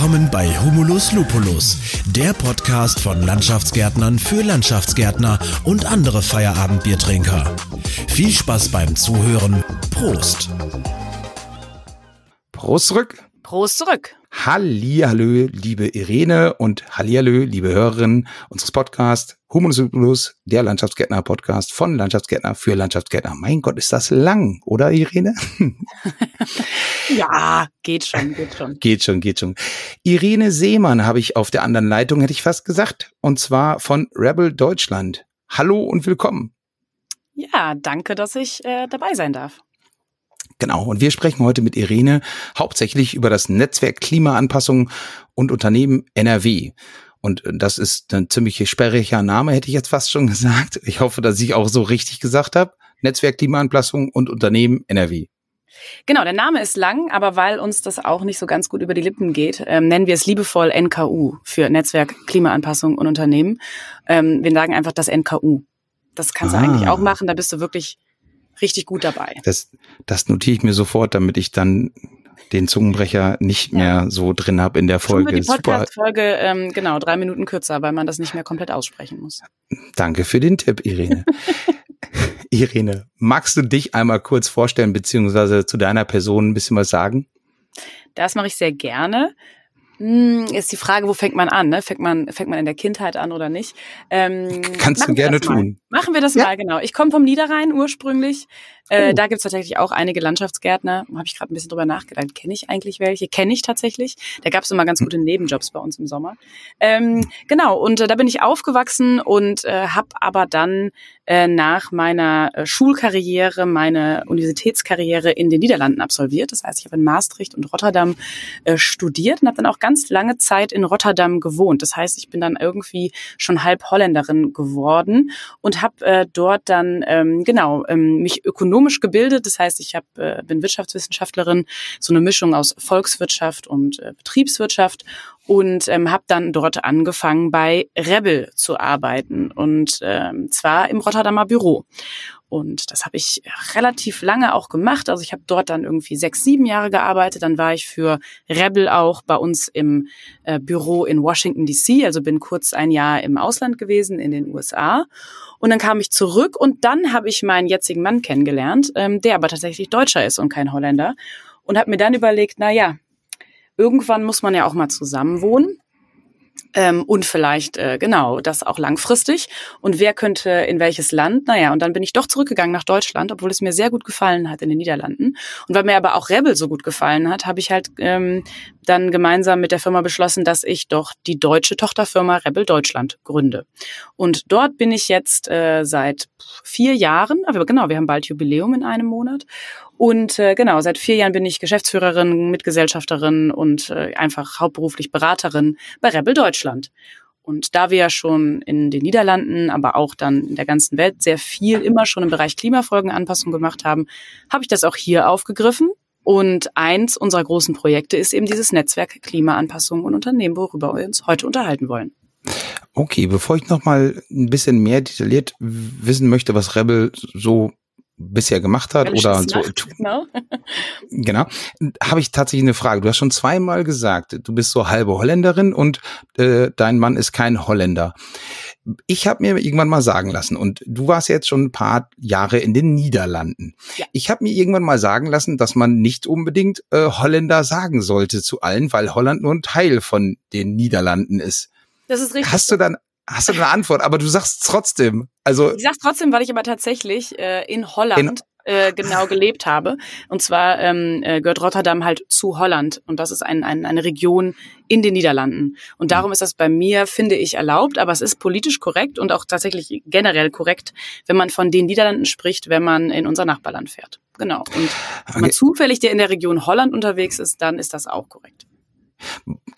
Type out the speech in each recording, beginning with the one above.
Willkommen bei Humulus Lupulus, der Podcast von Landschaftsgärtnern für Landschaftsgärtner und andere Feierabendbiertrinker. Viel Spaß beim Zuhören. Prost. Prost zurück. Prost zurück. Hallihallo, liebe Irene und Hallihallo, liebe Hörerinnen unseres Podcasts Humus der Landschaftsgärtner-Podcast von Landschaftsgärtner für Landschaftsgärtner. Mein Gott, ist das lang, oder Irene? ja, geht schon, geht schon. Geht schon, geht schon. Irene Seemann habe ich auf der anderen Leitung, hätte ich fast gesagt, und zwar von Rebel Deutschland. Hallo und willkommen. Ja, danke, dass ich äh, dabei sein darf. Genau, und wir sprechen heute mit Irene hauptsächlich über das Netzwerk Klimaanpassung und Unternehmen NRW. Und das ist ein ziemlich sperriger Name, hätte ich jetzt fast schon gesagt. Ich hoffe, dass ich auch so richtig gesagt habe. Netzwerk Klimaanpassung und Unternehmen NRW. Genau, der Name ist lang, aber weil uns das auch nicht so ganz gut über die Lippen geht, ähm, nennen wir es liebevoll NKU für Netzwerk Klimaanpassung und Unternehmen. Ähm, wir sagen einfach das NKU. Das kannst ah. du eigentlich auch machen, da bist du wirklich richtig gut dabei. Das, das notiere ich mir sofort, damit ich dann den Zungenbrecher nicht mehr so drin habe in der Folge. Die Podcast-Folge, ähm, genau, drei Minuten kürzer, weil man das nicht mehr komplett aussprechen muss. Danke für den Tipp, Irene. Irene, magst du dich einmal kurz vorstellen, beziehungsweise zu deiner Person ein bisschen was sagen? Das mache ich sehr gerne. Hm, ist die Frage, wo fängt man an? Ne? Fängt man fängt man in der Kindheit an oder nicht? Ähm, Kannst du gerne tun. Machen wir das ja. mal, genau. Ich komme vom Niederrhein ursprünglich. Äh, oh. Da gibt's tatsächlich auch einige Landschaftsgärtner. Habe ich gerade ein bisschen drüber nachgedacht. Kenne ich eigentlich welche? Kenne ich tatsächlich. Da gab's immer ganz hm. gute Nebenjobs bei uns im Sommer. Ähm, genau, und äh, da bin ich aufgewachsen und äh, habe aber dann äh, nach meiner äh, Schulkarriere meine Universitätskarriere in den Niederlanden absolviert. Das heißt, ich habe in Maastricht und Rotterdam äh, studiert und habe dann auch ganz lange Zeit in Rotterdam gewohnt. Das heißt, ich bin dann irgendwie schon halb Holländerin geworden und habe äh, dort dann ähm, genau ähm, mich ökonomisch ökonomisch gebildet. Das heißt, ich hab, äh, bin Wirtschaftswissenschaftlerin, so eine Mischung aus Volkswirtschaft und äh, Betriebswirtschaft und ähm, habe dann dort angefangen bei Rebel zu arbeiten und ähm, zwar im Rotterdamer Büro. Und das habe ich relativ lange auch gemacht. Also ich habe dort dann irgendwie sechs, sieben Jahre gearbeitet. Dann war ich für Rebel auch bei uns im äh, Büro in Washington DC. Also bin kurz ein Jahr im Ausland gewesen in den USA. Und dann kam ich zurück und dann habe ich meinen jetzigen Mann kennengelernt, ähm, der aber tatsächlich Deutscher ist und kein Holländer. Und habe mir dann überlegt, na ja, irgendwann muss man ja auch mal zusammen wohnen. Ähm, und vielleicht, äh, genau, das auch langfristig. Und wer könnte in welches Land? Naja, und dann bin ich doch zurückgegangen nach Deutschland, obwohl es mir sehr gut gefallen hat in den Niederlanden. Und weil mir aber auch Rebel so gut gefallen hat, habe ich halt ähm, dann gemeinsam mit der Firma beschlossen, dass ich doch die deutsche Tochterfirma Rebel Deutschland gründe. Und dort bin ich jetzt äh, seit vier Jahren, aber genau, wir haben bald Jubiläum in einem Monat. Und äh, genau, seit vier Jahren bin ich Geschäftsführerin, Mitgesellschafterin und äh, einfach hauptberuflich Beraterin bei Rebel Deutschland. Und da wir ja schon in den Niederlanden, aber auch dann in der ganzen Welt sehr viel immer schon im Bereich Klimafolgenanpassung gemacht haben, habe ich das auch hier aufgegriffen. Und eins unserer großen Projekte ist eben dieses Netzwerk Klimaanpassung und Unternehmen, worüber wir uns heute unterhalten wollen. Okay, bevor ich noch mal ein bisschen mehr detailliert wissen möchte, was Rebel so bisher gemacht hat oder so. Genau. genau. Habe ich tatsächlich eine Frage. Du hast schon zweimal gesagt, du bist so halbe Holländerin und äh, dein Mann ist kein Holländer. Ich habe mir irgendwann mal sagen lassen, und du warst jetzt schon ein paar Jahre in den Niederlanden. Ja. Ich habe mir irgendwann mal sagen lassen, dass man nicht unbedingt äh, Holländer sagen sollte zu allen, weil Holland nur ein Teil von den Niederlanden ist. Das ist richtig. Hast du dann hast du eine Antwort, aber du sagst trotzdem. Also ich sag's trotzdem, weil ich aber tatsächlich äh, in Holland in äh, genau gelebt habe. Und zwar ähm, äh, gehört Rotterdam halt zu Holland und das ist ein, ein, eine Region in den Niederlanden. Und darum ist das bei mir, finde ich, erlaubt, aber es ist politisch korrekt und auch tatsächlich generell korrekt, wenn man von den Niederlanden spricht, wenn man in unser Nachbarland fährt. Genau. Und wenn okay. man zufällig der in der Region Holland unterwegs ist, dann ist das auch korrekt.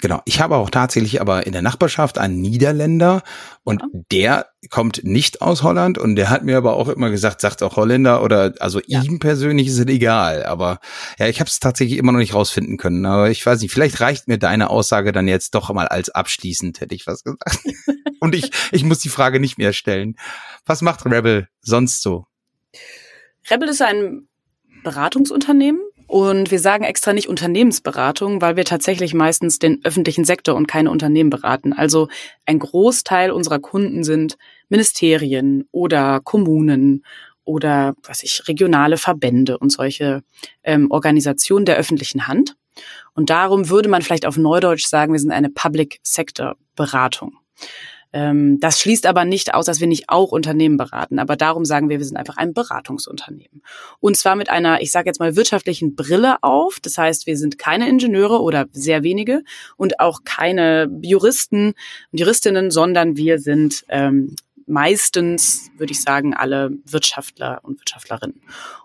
Genau. Ich habe auch tatsächlich aber in der Nachbarschaft einen Niederländer und ja. der kommt nicht aus Holland und der hat mir aber auch immer gesagt, sagt auch Holländer oder also ja. ihm persönlich ist es egal. Aber ja, ich habe es tatsächlich immer noch nicht rausfinden können. Aber ich weiß nicht, vielleicht reicht mir deine Aussage dann jetzt doch mal als abschließend, hätte ich was gesagt. und ich, ich muss die Frage nicht mehr stellen. Was macht Rebel sonst so? Rebel ist ein Beratungsunternehmen Und wir sagen extra nicht Unternehmensberatung, weil wir tatsächlich meistens den öffentlichen Sektor und keine Unternehmen beraten. Also ein Großteil unserer Kunden sind Ministerien oder Kommunen oder was ich regionale Verbände und solche ähm, Organisationen der öffentlichen Hand. Und darum würde man vielleicht auf Neudeutsch sagen, wir sind eine Public Sector Beratung. Ähm, das schließt aber nicht aus, dass wir nicht auch Unternehmen beraten. Aber darum sagen wir, wir sind einfach ein Beratungsunternehmen. Und zwar mit einer, ich sage jetzt mal, wirtschaftlichen Brille auf. Das heißt, wir sind keine Ingenieure oder sehr wenige und auch keine Juristen und Juristinnen, sondern wir sind ähm, meistens, würde ich sagen, alle Wirtschaftler und Wirtschaftlerinnen.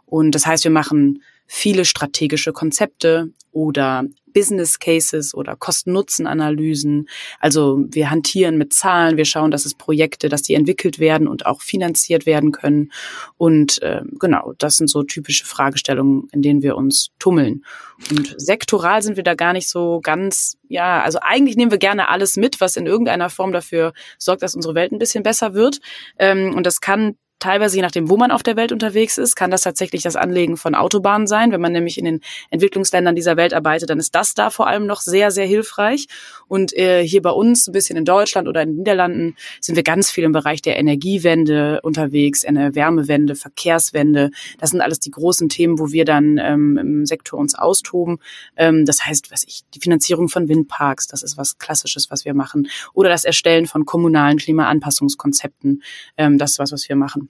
Und das heißt, wir machen viele strategische Konzepte oder Business Cases oder Kosten-Nutzen-Analysen. Also wir hantieren mit Zahlen, wir schauen, dass es Projekte, dass die entwickelt werden und auch finanziert werden können. Und äh, genau, das sind so typische Fragestellungen, in denen wir uns tummeln. Und sektoral sind wir da gar nicht so ganz, ja, also eigentlich nehmen wir gerne alles mit, was in irgendeiner Form dafür sorgt, dass unsere Welt ein bisschen besser wird. Ähm, und das kann teilweise, je nachdem, wo man auf der Welt unterwegs ist, kann das tatsächlich das Anlegen von Autobahnen sein. Wenn man nämlich in den Entwicklungsländern dieser Welt arbeitet, dann ist das da vor allem noch sehr, sehr hilfreich. Und äh, hier bei uns, ein bisschen in Deutschland oder in den Niederlanden, sind wir ganz viel im Bereich der Energiewende unterwegs, eine Wärmewende, Verkehrswende. Das sind alles die großen Themen, wo wir dann ähm, im Sektor uns austoben. Ähm, das heißt, was ich, die Finanzierung von Windparks, das ist was Klassisches, was wir machen. Oder das Erstellen von kommunalen Klimaanpassungskonzepten, ähm, das ist was, was wir machen.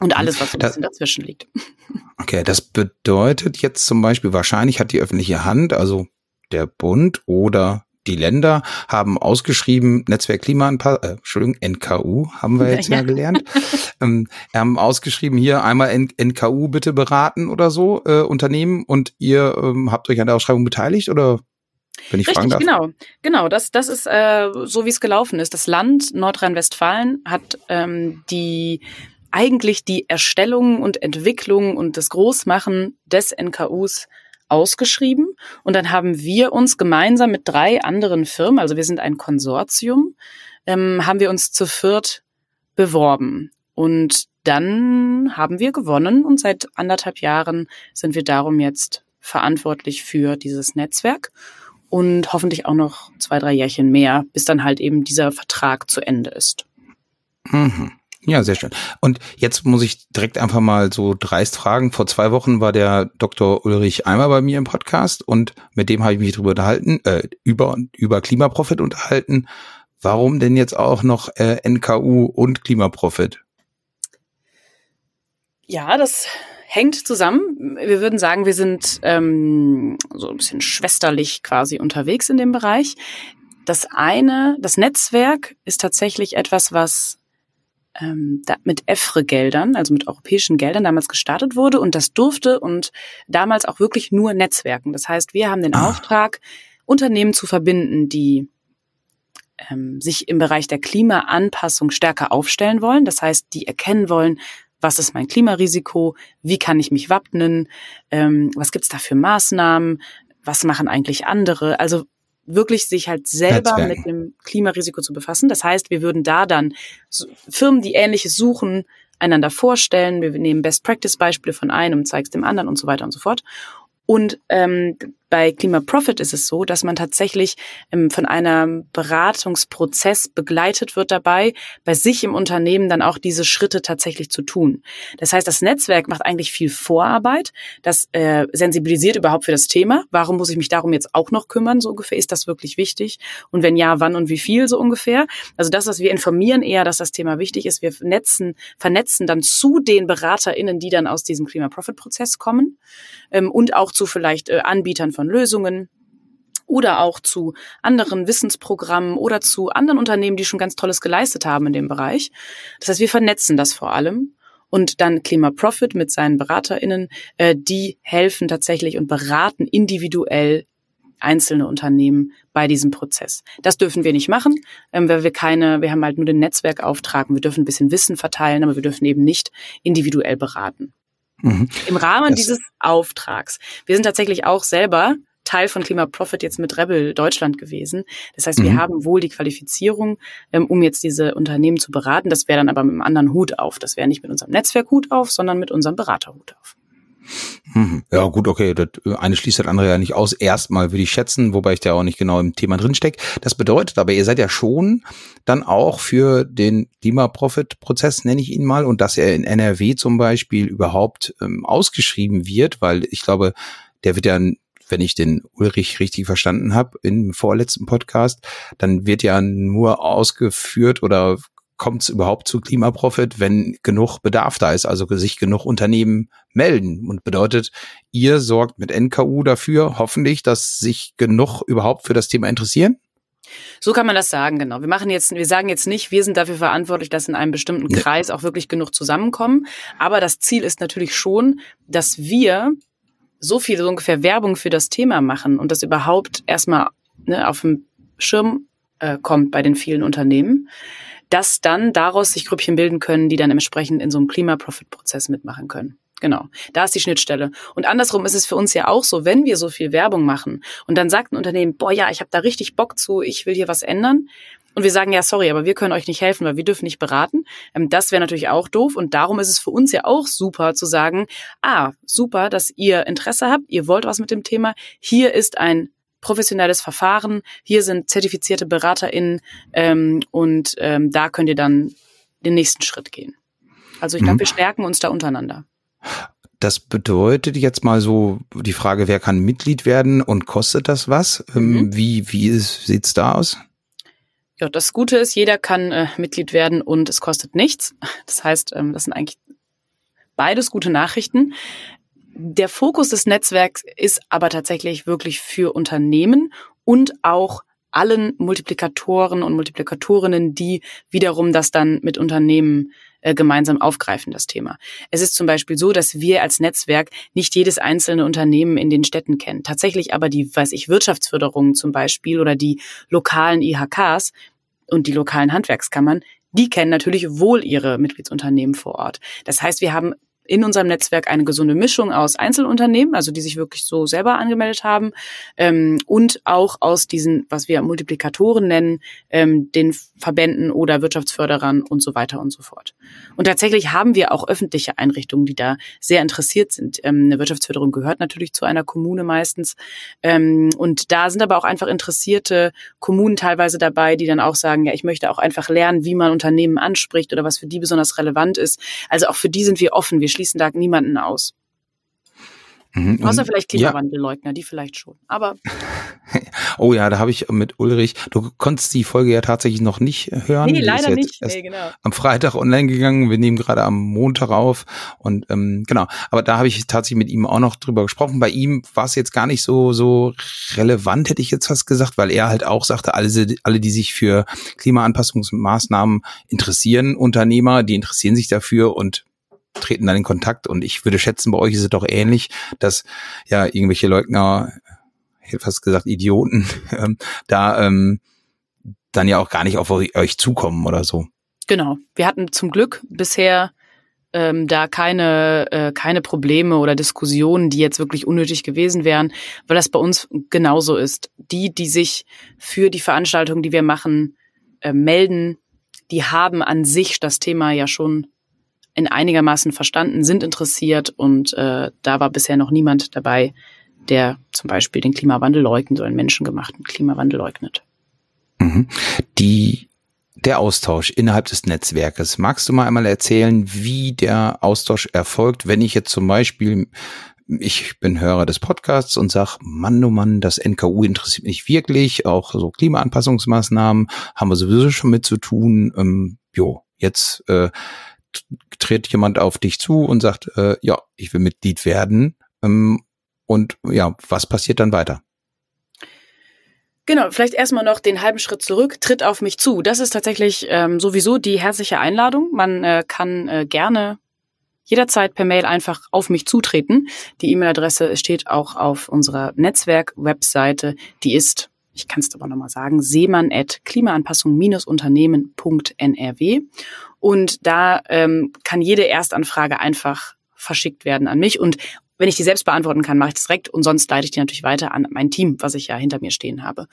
Und alles, was so ein bisschen dazwischen liegt. Okay, das bedeutet jetzt zum Beispiel, wahrscheinlich hat die öffentliche Hand, also der Bund oder die Länder haben ausgeschrieben, Netzwerk Klimaanpassung, äh, Entschuldigung, NKU haben wir jetzt ja, ja gelernt, ähm, haben ausgeschrieben, hier einmal N NKU bitte beraten oder so, äh, Unternehmen und ihr ähm, habt euch an der Ausschreibung beteiligt oder wenn ich Richtig, genau. Genau, das, das ist äh, so, wie es gelaufen ist. Das Land Nordrhein-Westfalen hat ähm, die eigentlich die Erstellung und Entwicklung und das Großmachen des NKUs ausgeschrieben. Und dann haben wir uns gemeinsam mit drei anderen Firmen, also wir sind ein Konsortium, ähm, haben wir uns zu viert beworben. Und dann haben wir gewonnen und seit anderthalb Jahren sind wir darum jetzt verantwortlich für dieses Netzwerk und hoffentlich auch noch zwei, drei Jährchen mehr, bis dann halt eben dieser Vertrag zu Ende ist. Mhm. Ja, sehr schön. Und jetzt muss ich direkt einfach mal so dreist fragen. Vor zwei Wochen war der Dr. Ulrich Eimer bei mir im Podcast und mit dem habe ich mich darüber unterhalten, äh, über, über Klimaprofit unterhalten. Warum denn jetzt auch noch äh, NKU und Klimaprofit? Ja, das hängt zusammen. Wir würden sagen, wir sind ähm, so ein bisschen schwesterlich quasi unterwegs in dem Bereich. Das eine, das Netzwerk ist tatsächlich etwas, was ähm, mit EFRE-Geldern, also mit europäischen Geldern damals gestartet wurde und das durfte und damals auch wirklich nur Netzwerken. Das heißt, wir haben den ah. Auftrag, Unternehmen zu verbinden, die ähm, sich im Bereich der Klimaanpassung stärker aufstellen wollen. Das heißt, die erkennen wollen, was ist mein Klimarisiko, wie kann ich mich wappnen, ähm, was gibt's da für Maßnahmen, was machen eigentlich andere. Also wirklich sich halt selber Netzwerken. mit dem Klimarisiko zu befassen. Das heißt, wir würden da dann Firmen, die Ähnliches suchen, einander vorstellen. Wir nehmen Best-Practice-Beispiele von einem, zeigst dem anderen und so weiter und so fort. Und ähm, bei Klima Profit ist es so, dass man tatsächlich ähm, von einem Beratungsprozess begleitet wird dabei, bei sich im Unternehmen dann auch diese Schritte tatsächlich zu tun. Das heißt, das Netzwerk macht eigentlich viel Vorarbeit, das äh, sensibilisiert überhaupt für das Thema. Warum muss ich mich darum jetzt auch noch kümmern, so ungefähr? Ist das wirklich wichtig? Und wenn ja, wann und wie viel so ungefähr? Also das, was wir informieren eher, dass das Thema wichtig ist. Wir vernetzen, vernetzen dann zu den BeraterInnen, die dann aus diesem Klima Profit Prozess kommen ähm, und auch zu vielleicht äh, Anbietern von Lösungen oder auch zu anderen Wissensprogrammen oder zu anderen Unternehmen, die schon ganz Tolles geleistet haben in dem Bereich. Das heißt, wir vernetzen das vor allem. Und dann Klima Profit mit seinen BeraterInnen, äh, die helfen tatsächlich und beraten individuell einzelne Unternehmen bei diesem Prozess. Das dürfen wir nicht machen, ähm, weil wir keine, wir haben halt nur den Netzwerkauftrag. Wir dürfen ein bisschen Wissen verteilen, aber wir dürfen eben nicht individuell beraten. Mhm. Im Rahmen das dieses Auftrags. Wir sind tatsächlich auch selber Teil von Klima Profit jetzt mit Rebel Deutschland gewesen. Das heißt, wir mhm. haben wohl die Qualifizierung, ähm, um jetzt diese Unternehmen zu beraten. Das wäre dann aber mit einem anderen Hut auf. Das wäre nicht mit unserem Netzwerkhut auf, sondern mit unserem Beraterhut auf. Mhm. Ja, gut, okay. Das eine schließt das andere ja nicht aus. Erstmal würde ich schätzen, wobei ich da auch nicht genau im Thema drinstecke. Das bedeutet aber, ihr seid ja schon dann auch für den Klimaprofit-Prozess, nenne ich ihn mal, und dass er in NRW zum Beispiel überhaupt ähm, ausgeschrieben wird, weil ich glaube, der wird ja wenn ich den Ulrich richtig verstanden habe im vorletzten Podcast, dann wird ja nur ausgeführt oder kommt es überhaupt zu Klimaprofit, wenn genug Bedarf da ist, also sich genug Unternehmen melden. Und bedeutet, ihr sorgt mit NKU dafür, hoffentlich, dass sich genug überhaupt für das Thema interessieren? So kann man das sagen, genau. Wir machen jetzt, wir sagen jetzt nicht, wir sind dafür verantwortlich, dass in einem bestimmten Kreis auch wirklich genug zusammenkommen. Aber das Ziel ist natürlich schon, dass wir so viel, so ungefähr Werbung für das Thema machen und das überhaupt erstmal ne, auf dem Schirm äh, kommt bei den vielen Unternehmen, dass dann daraus sich Grüppchen bilden können, die dann entsprechend in so einem Klima-Profit-Prozess mitmachen können. Genau, da ist die Schnittstelle. Und andersrum ist es für uns ja auch so, wenn wir so viel Werbung machen und dann sagt ein Unternehmen, boah ja, ich habe da richtig Bock zu, ich will hier was ändern. Und wir sagen, ja, sorry, aber wir können euch nicht helfen, weil wir dürfen nicht beraten. Ähm, das wäre natürlich auch doof. Und darum ist es für uns ja auch super zu sagen, ah, super, dass ihr Interesse habt, ihr wollt was mit dem Thema. Hier ist ein professionelles Verfahren. Hier sind zertifizierte BeraterInnen ähm, und ähm, da könnt ihr dann den nächsten Schritt gehen. Also ich glaube, mhm. wir stärken uns da untereinander. Das bedeutet jetzt mal so die Frage, wer kann Mitglied werden und kostet das was? Ähm, mhm. Wie, wie sieht's da aus? Ja, das Gute ist, jeder kann äh, Mitglied werden und es kostet nichts. Das heißt, ähm, das sind eigentlich beides gute Nachrichten. Der Fokus des Netzwerks ist aber tatsächlich wirklich für Unternehmen und auch allen Multiplikatoren und Multiplikatorinnen, die wiederum das dann mit Unternehmen äh, gemeinsam aufgreifen, das Thema. Es ist zum Beispiel so, dass wir als Netzwerk nicht jedes einzelne Unternehmen in den Städten kennen. Tatsächlich aber die, weiß ich, Wirtschaftsförderung zum Beispiel oder die lokalen IHKs und die lokalen Handwerkskammern, die kennen natürlich wohl ihre Mitgliedsunternehmen vor Ort. Das heißt, wir haben in unserem Netzwerk eine gesunde Mischung aus Einzelunternehmen, also die sich wirklich so selber angemeldet haben, ähm, und auch aus diesen, was wir Multiplikatoren nennen, ähm, den Verbänden oder Wirtschaftsförderern und so weiter und so fort. Und tatsächlich haben wir auch öffentliche Einrichtungen, die da sehr interessiert sind. Ähm, eine Wirtschaftsförderung gehört natürlich zu einer Kommune meistens. Ähm, und da sind aber auch einfach interessierte Kommunen teilweise dabei, die dann auch sagen, ja, ich möchte auch einfach lernen, wie man Unternehmen anspricht oder was für die besonders relevant ist. Also auch für die sind wir offen. Wir schließen da niemanden aus. Mhm, Außer vielleicht Klimawandelleugner, ja. die vielleicht schon. Aber oh ja, da habe ich mit Ulrich, du konntest die Folge ja tatsächlich noch nicht hören. Nee, leider nicht. Nee, genau. Am Freitag online gegangen, wir nehmen gerade am Montag auf und ähm, genau, aber da habe ich tatsächlich mit ihm auch noch drüber gesprochen. Bei ihm war es jetzt gar nicht so so relevant, hätte ich jetzt fast gesagt, weil er halt auch sagte, alle, alle die sich für Klimaanpassungsmaßnahmen interessieren, Unternehmer, die interessieren sich dafür und treten dann in Kontakt und ich würde schätzen, bei euch ist es doch ähnlich, dass ja irgendwelche Leugner, hätte fast gesagt Idioten, ähm, da ähm, dann ja auch gar nicht auf euch zukommen oder so. Genau. Wir hatten zum Glück bisher ähm, da keine, äh, keine Probleme oder Diskussionen, die jetzt wirklich unnötig gewesen wären, weil das bei uns genauso ist. Die, die sich für die Veranstaltung, die wir machen, äh, melden, die haben an sich das Thema ja schon in einigermaßen verstanden, sind interessiert und äh, da war bisher noch niemand dabei, der zum Beispiel den Klimawandel leugnet oder den menschengemachten Klimawandel leugnet. Mhm. Die der Austausch innerhalb des Netzwerkes. Magst du mal einmal erzählen, wie der Austausch erfolgt, wenn ich jetzt zum Beispiel ich bin Hörer des Podcasts und sag, Mann, oh Mann, das NKU interessiert mich wirklich, auch so Klimaanpassungsmaßnahmen haben wir sowieso schon mit zu tun. Ähm, jo, jetzt äh, tritt jemand auf dich zu und sagt, äh, ja, ich will Mitglied werden. Ähm, und ja, was passiert dann weiter? Genau, vielleicht erstmal noch den halben Schritt zurück, tritt auf mich zu. Das ist tatsächlich ähm, sowieso die herzliche Einladung. Man äh, kann äh, gerne jederzeit per Mail einfach auf mich zutreten. Die E-Mail-Adresse steht auch auf unserer Netzwerk-Webseite. Die ist ich kann es aber nochmal sagen, seemann at klimaanpassung-unternehmen.nrw. Und da ähm, kann jede Erstanfrage einfach verschickt werden an mich. Und wenn ich die selbst beantworten kann, mache ich das direkt und sonst leite ich die natürlich weiter an mein Team, was ich ja hinter mir stehen habe.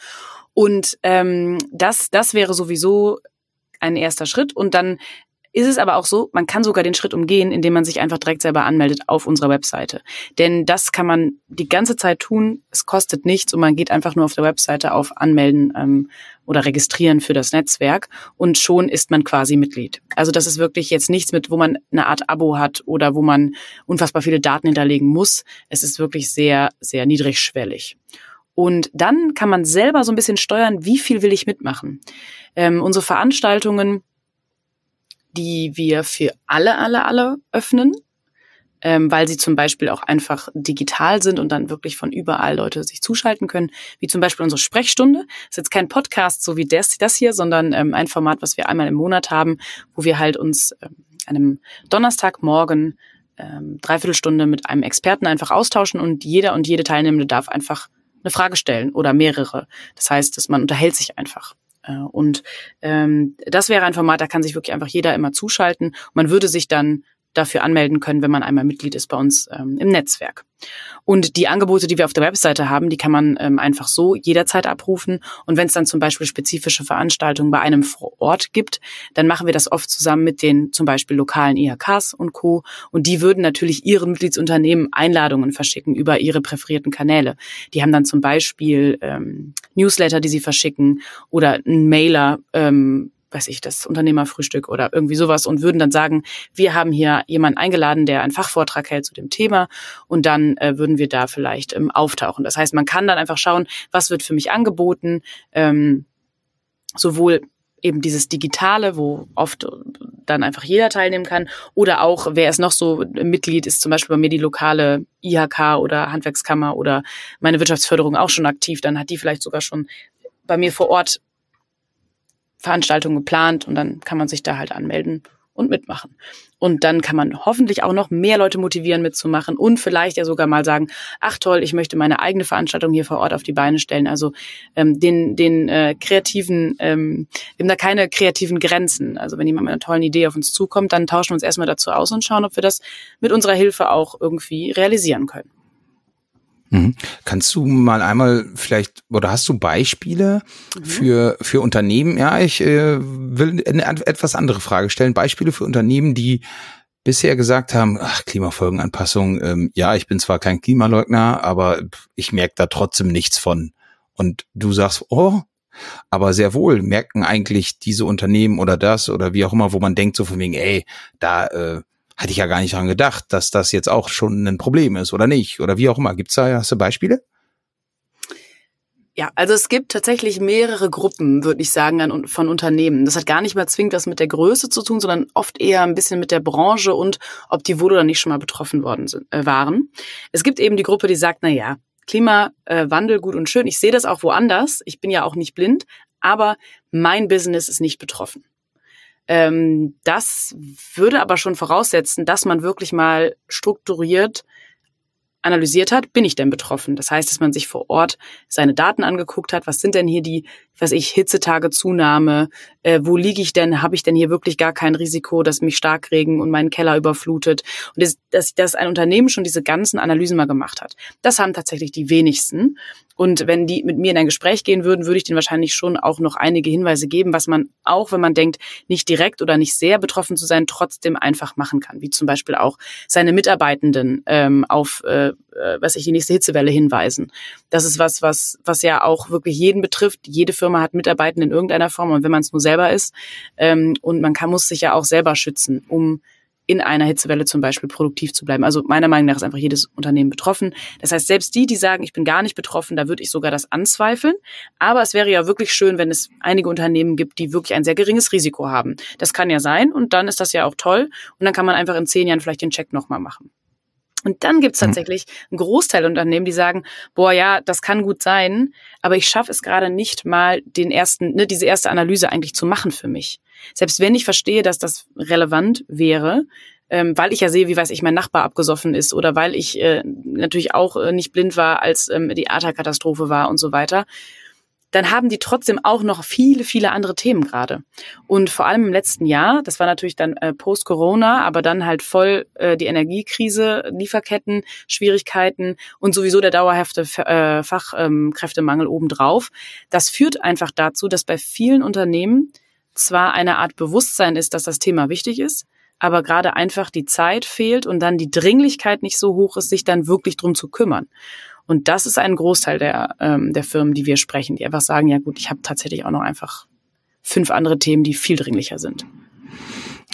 Und ähm, das, das wäre sowieso ein erster Schritt. Und dann ist es aber auch so, man kann sogar den Schritt umgehen, indem man sich einfach direkt selber anmeldet auf unserer Webseite. Denn das kann man die ganze Zeit tun. Es kostet nichts und man geht einfach nur auf der Webseite auf Anmelden ähm, oder Registrieren für das Netzwerk und schon ist man quasi Mitglied. Also das ist wirklich jetzt nichts mit, wo man eine Art Abo hat oder wo man unfassbar viele Daten hinterlegen muss. Es ist wirklich sehr, sehr niedrigschwellig. Und dann kann man selber so ein bisschen steuern, wie viel will ich mitmachen. Ähm, unsere Veranstaltungen die wir für alle, alle, alle öffnen, ähm, weil sie zum Beispiel auch einfach digital sind und dann wirklich von überall Leute sich zuschalten können, wie zum Beispiel unsere Sprechstunde. Ist jetzt kein Podcast so wie das, das hier, sondern ähm, ein Format, was wir einmal im Monat haben, wo wir halt uns ähm, einem Donnerstagmorgen ähm, dreiviertel Stunde mit einem Experten einfach austauschen und jeder und jede Teilnehmende darf einfach eine Frage stellen oder mehrere. Das heißt, dass man unterhält sich einfach. Äh, und ähm, das wäre ein Format, da kann sich wirklich einfach jeder immer zuschalten. Man würde sich dann dafür anmelden können, wenn man einmal Mitglied ist bei uns ähm, im Netzwerk. Und die Angebote, die wir auf der Webseite haben, die kann man ähm, einfach so jederzeit abrufen. Und wenn es dann zum Beispiel spezifische Veranstaltungen bei einem Ort gibt, dann machen wir das oft zusammen mit den zum Beispiel lokalen IHKs und Co. Und die würden natürlich ihren Mitgliedsunternehmen Einladungen verschicken über ihre präferierten Kanäle. Die haben dann zum Beispiel ähm, Newsletter, die sie verschicken oder einen Mailer, ähm, weiß ich, das Unternehmerfrühstück oder irgendwie sowas und würden dann sagen, wir haben hier jemanden eingeladen, der einen Fachvortrag hält zu dem Thema und dann äh, würden wir da vielleicht ähm, auftauchen. Das heißt, man kann dann einfach schauen, was wird für mich angeboten, ähm, sowohl eben dieses Digitale, wo oft dann einfach jeder teilnehmen kann. Oder auch, wer ist noch so Mitglied, ist zum Beispiel bei mir die lokale IHK oder Handwerkskammer oder meine Wirtschaftsförderung auch schon aktiv. Dann hat die vielleicht sogar schon bei mir vor Ort Veranstaltung geplant und dann kann man sich da halt anmelden und mitmachen. Und dann kann man hoffentlich auch noch mehr Leute motivieren mitzumachen und vielleicht ja sogar mal sagen, ach toll, ich möchte meine eigene Veranstaltung hier vor Ort auf die Beine stellen. Also ähm, den, den äh, kreativen, ähm, wir haben da keine kreativen Grenzen. Also wenn jemand mit einer tollen Idee auf uns zukommt, dann tauschen wir uns erstmal dazu aus und schauen, ob wir das mit unserer Hilfe auch irgendwie realisieren können. Mhm. Kannst du mal einmal vielleicht oder hast du Beispiele mhm. für für Unternehmen? Ja, ich äh, will eine etwas andere Frage stellen. Beispiele für Unternehmen, die bisher gesagt haben, ach, Klimafolgenanpassung, ähm, ja, ich bin zwar kein Klimaleugner, aber ich merke da trotzdem nichts von. Und du sagst, oh, aber sehr wohl merken eigentlich diese Unternehmen oder das oder wie auch immer, wo man denkt so von wegen, ey, da äh, hatte ich ja gar nicht dran gedacht, dass das jetzt auch schon ein Problem ist oder nicht oder wie auch immer. Gibt's da, hast du Beispiele? Ja, also es gibt tatsächlich mehrere Gruppen, würde ich sagen, von Unternehmen. Das hat gar nicht mehr zwingend was mit der Größe zu tun, sondern oft eher ein bisschen mit der Branche und ob die wohl oder nicht schon mal betroffen worden sind, äh, waren. Es gibt eben die Gruppe, die sagt, na ja, Klimawandel gut und schön. Ich sehe das auch woanders. Ich bin ja auch nicht blind, aber mein Business ist nicht betroffen. Ähm, das würde aber schon voraussetzen, dass man wirklich mal strukturiert analysiert hat, bin ich denn betroffen? Das heißt, dass man sich vor Ort seine Daten angeguckt hat, was sind denn hier die, was ich, Hitzetage, Zunahme, äh, wo liege ich denn, habe ich denn hier wirklich gar kein Risiko, dass mich Starkregen und meinen Keller überflutet? Und das, dass, dass ein Unternehmen schon diese ganzen Analysen mal gemacht hat. Das haben tatsächlich die wenigsten. Und wenn die mit mir in ein Gespräch gehen würden, würde ich denen wahrscheinlich schon auch noch einige Hinweise geben, was man auch, wenn man denkt, nicht direkt oder nicht sehr betroffen zu sein, trotzdem einfach machen kann. Wie zum Beispiel auch seine Mitarbeitenden ähm, auf, äh, äh was ich die nächste Hitzewelle hinweisen. Das ist was, was, was ja auch wirklich jeden betrifft. Jede Firma hat Mitarbeitende in irgendeiner Form und wenn man es nur selber ist ähm, und man kann, muss sich ja auch selber schützen, um in einer Hitzewelle zum Beispiel produktiv zu bleiben. Also meiner Meinung nach ist einfach jedes Unternehmen betroffen. Das heißt, selbst die, die sagen, ich bin gar nicht betroffen, da würde ich sogar das anzweifeln. Aber es wäre ja wirklich schön, wenn es einige Unternehmen gibt, die wirklich ein sehr geringes Risiko haben. Das kann ja sein und dann ist das ja auch toll. Und dann kann man einfach in zehn Jahren vielleicht den Check nochmal machen. Und dann gibt's mhm. tatsächlich einen Großteil Unternehmen, die sagen, boah, ja, das kann gut sein, aber ich schaffe es gerade nicht mal, den ersten, ne, diese erste Analyse eigentlich zu machen für mich. Selbst wenn ich verstehe, dass das relevant wäre, ähm, weil ich ja sehe, wie weiß ich, mein Nachbar abgesoffen ist oder weil ich äh, natürlich auch äh, nicht blind war, als ähm, die Ahrtal-Katastrophe war und so weiter, dann haben die trotzdem auch noch viele, viele andere Themen gerade. Und vor allem im letzten Jahr, das war natürlich dann äh, post-Corona, aber dann halt voll äh, die Energiekrise, Lieferketten, Schwierigkeiten und sowieso der dauerhafte äh, Fachkräftemangel ähm, obendrauf. Das führt einfach dazu, dass bei vielen Unternehmen zwar eine Art Bewusstsein ist, dass das Thema wichtig ist, aber gerade einfach die Zeit fehlt und dann die Dringlichkeit nicht so hoch ist, sich dann wirklich drum zu kümmern. Und das ist ein Großteil der, ähm, der Firmen, die wir sprechen, die einfach sagen, ja gut, ich habe tatsächlich auch noch einfach fünf andere Themen, die viel dringlicher sind.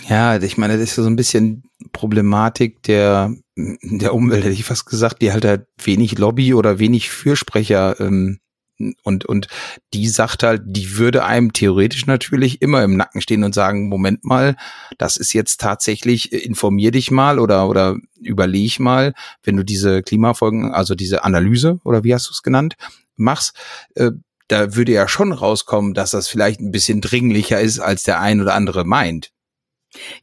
Ja, ich meine, das ist so ein bisschen Problematik der, der Umwelt, hätte ich fast gesagt, die halt halt wenig Lobby oder wenig Fürsprecher ähm, und, und die sagt halt, die würde einem theoretisch natürlich immer im Nacken stehen und sagen, Moment mal, das ist jetzt tatsächlich, äh, informier dich mal oder, oder überleg mal, wenn du diese Klimafolgen, also diese Analyse oder wie hast du es genannt, machst, äh, da würde ja schon rauskommen, dass das vielleicht ein bisschen dringlicher ist, als der ein oder andere meint.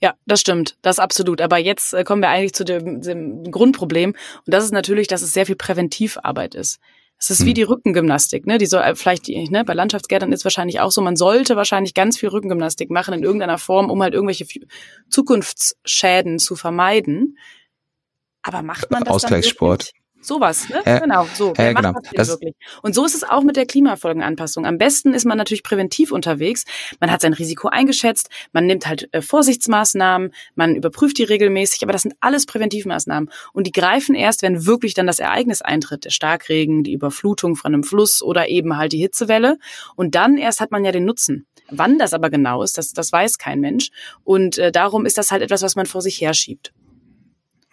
Ja, das stimmt, das absolut. Aber jetzt äh, kommen wir eigentlich zu dem, dem Grundproblem. Und das ist natürlich, dass es sehr viel Präventivarbeit ist. Es ist hm. wie die Rückengymnastik, ne? Die soll äh, vielleicht, ne, bei Landschaftsgärtnern ist wahrscheinlich auch so, man sollte wahrscheinlich ganz viel Rückengymnastik machen in irgendeiner Form, um halt irgendwelche Zukunftsschäden zu vermeiden. Aber macht man das Ausgleichssport. Sowas, ne? Ja, genau, so. Ja, genau. Das wirklich? Und so ist es auch mit der Klimafolgenanpassung. Am besten ist man natürlich präventiv unterwegs. Man hat sein Risiko eingeschätzt, man nimmt halt äh, Vorsichtsmaßnahmen, man überprüft die regelmäßig, aber das sind alles Präventivmaßnahmen. Und die greifen erst, wenn wirklich dann das Ereignis eintritt, der Starkregen, die Überflutung von einem Fluss oder eben halt die Hitzewelle. Und dann erst hat man ja den Nutzen. Wann das aber genau ist, das, das weiß kein Mensch. Und äh, darum ist das halt etwas, was man vor sich herschiebt.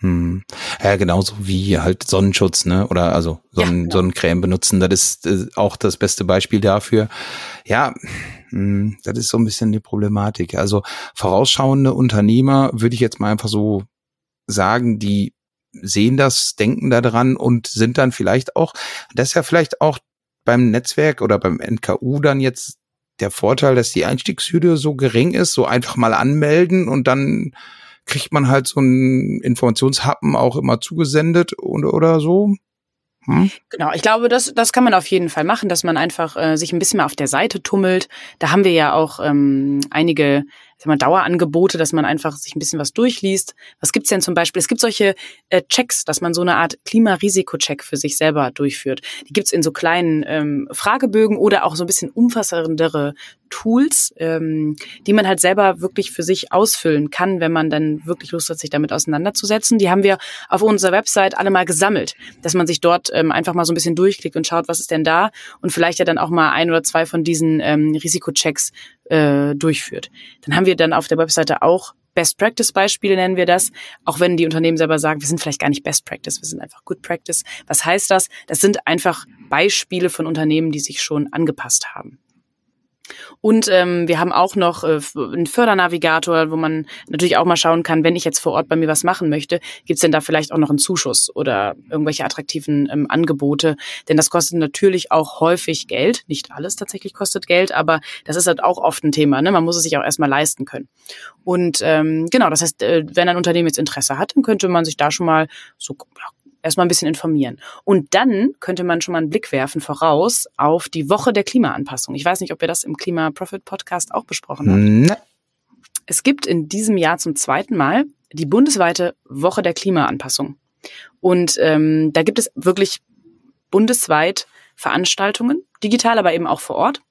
Hm. Ja, genauso wie halt Sonnenschutz, ne? Oder also Sonnen, ja, genau. Sonnencreme benutzen. Das ist äh, auch das beste Beispiel dafür. Ja, hm, das ist so ein bisschen die Problematik. Also vorausschauende Unternehmer würde ich jetzt mal einfach so sagen, die sehen das, denken da dran und sind dann vielleicht auch, das ist ja vielleicht auch beim Netzwerk oder beim NKU dann jetzt der Vorteil, dass die Einstiegshürde so gering ist, so einfach mal anmelden und dann kriegt man halt so einen Informationshappen auch immer zugesendet oder, oder so. Hm? Genau, ich glaube, das, das kann man auf jeden Fall machen, dass man einfach äh, sich ein bisschen mehr auf der Seite tummelt. Da haben wir ja auch ähm, einige sag mal, Dauerangebote, dass man einfach sich ein bisschen was durchliest. Was gibt's denn zum Beispiel? Es gibt solche äh, Checks, dass man so eine Art Klimarisiko-Check für sich selber durchführt. Die gibt's in so kleinen ähm, Fragebögen oder auch so ein bisschen umfassendere Tools, ähm, die man halt selber wirklich für sich ausfüllen kann, wenn man dann wirklich Lust hat, sich damit auseinanderzusetzen. Die haben wir auf unserer Website alle mal gesammelt, dass man sich dort ähm, einfach mal so ein bisschen durchklickt und schaut, was ist denn da und vielleicht ja dann auch mal ein oder zwei von diesen ähm, Risikochecks äh, durchführt. Dann haben wir dann auf der Webseite auch Best Practice Beispiele nennen wir das, auch wenn die Unternehmen selber sagen, wir sind vielleicht gar nicht Best Practice, wir sind einfach Good Practice. Was heißt das? Das sind einfach Beispiele von Unternehmen, die sich schon angepasst haben. Und ähm, wir haben auch noch äh, einen Fördernavigator, wo man natürlich auch mal schauen kann, wenn ich jetzt vor Ort bei mir was machen möchte, gibt's denn da vielleicht auch noch einen Zuschuss oder irgendwelche attraktiven ähm, Angebote? Denn das kostet natürlich auch häufig Geld. Nicht alles tatsächlich kostet Geld, aber das ist halt auch oft ein Thema. Ne? Man muss es sich auch erstmal leisten können. Und ähm, genau, das heißt, äh, wenn ein Unternehmen jetzt Interesse hat, dann könnte man sich da schon mal so erstmal ein bisschen informieren. Und dann könnte man schon mal einen Blick werfen voraus auf die Woche der Klimaanpassung. Ich weiß nicht, ob wir das im Klima Profit Podcast auch besprochen haben. Nee. Es gibt in diesem Jahr zum zweiten Mal die bundesweite Woche der Klimaanpassung. Und ähm, da gibt es wirklich bundesweit Veranstaltungen, digital, aber eben auch vor Ort.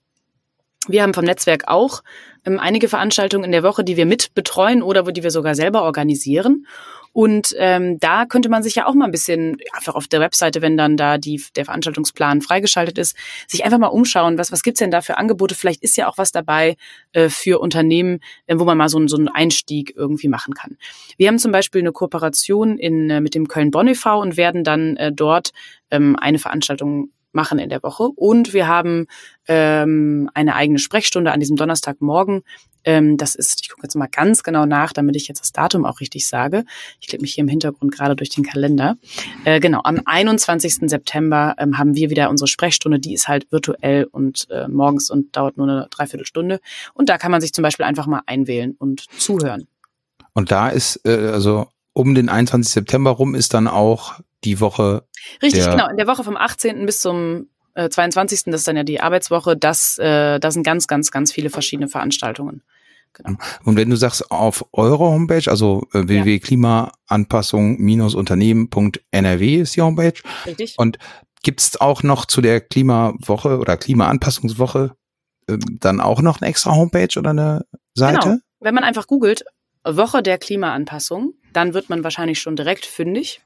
Wir haben vom Netzwerk auch ähm, einige Veranstaltungen in der Woche, die wir mit betreuen oder die wir sogar selber organisieren. Und ähm, da könnte man sich ja auch mal ein bisschen, einfach auf der Webseite, wenn dann da die, der Veranstaltungsplan freigeschaltet ist, sich einfach mal umschauen, was, was gibt's denn da für Angebote? Vielleicht ist ja auch was dabei äh, für Unternehmen, äh, wo man mal so, so einen Einstieg irgendwie machen kann. Wir haben zum Beispiel eine Kooperation in, äh, mit dem Köln-Bonn e.V. und werden dann äh, dort ähm, eine Veranstaltung machen in der Woche. Und wir haben ähm, eine eigene Sprechstunde an diesem Donnerstagmorgen. Ähm, das ist, ich gucke jetzt mal ganz genau nach, damit ich jetzt das Datum auch richtig sage. Ich klicke mich hier im Hintergrund gerade durch den Kalender. Äh, genau, am 21. September ähm, haben wir wieder unsere Sprechstunde. Die ist halt virtuell und äh, morgens und dauert nur eine Dreiviertelstunde. Und da kann man sich zum Beispiel einfach mal einwählen und zuhören. Und da ist, äh, also um den 21. September rum ist dann auch die Woche. Richtig, genau. In der Woche vom 18. bis zum äh, 22. Das ist dann ja die Arbeitswoche. Das, äh, das sind ganz, ganz, ganz viele verschiedene Veranstaltungen. Genau. Und wenn du sagst, auf eurer Homepage, also äh, www.klimaanpassung-unternehmen.nrw ist die Homepage. Richtig. Und gibt's auch noch zu der Klimawoche oder Klimaanpassungswoche äh, dann auch noch eine extra Homepage oder eine Seite? Genau. Wenn man einfach googelt, Woche der Klimaanpassung, dann wird man wahrscheinlich schon direkt fündig.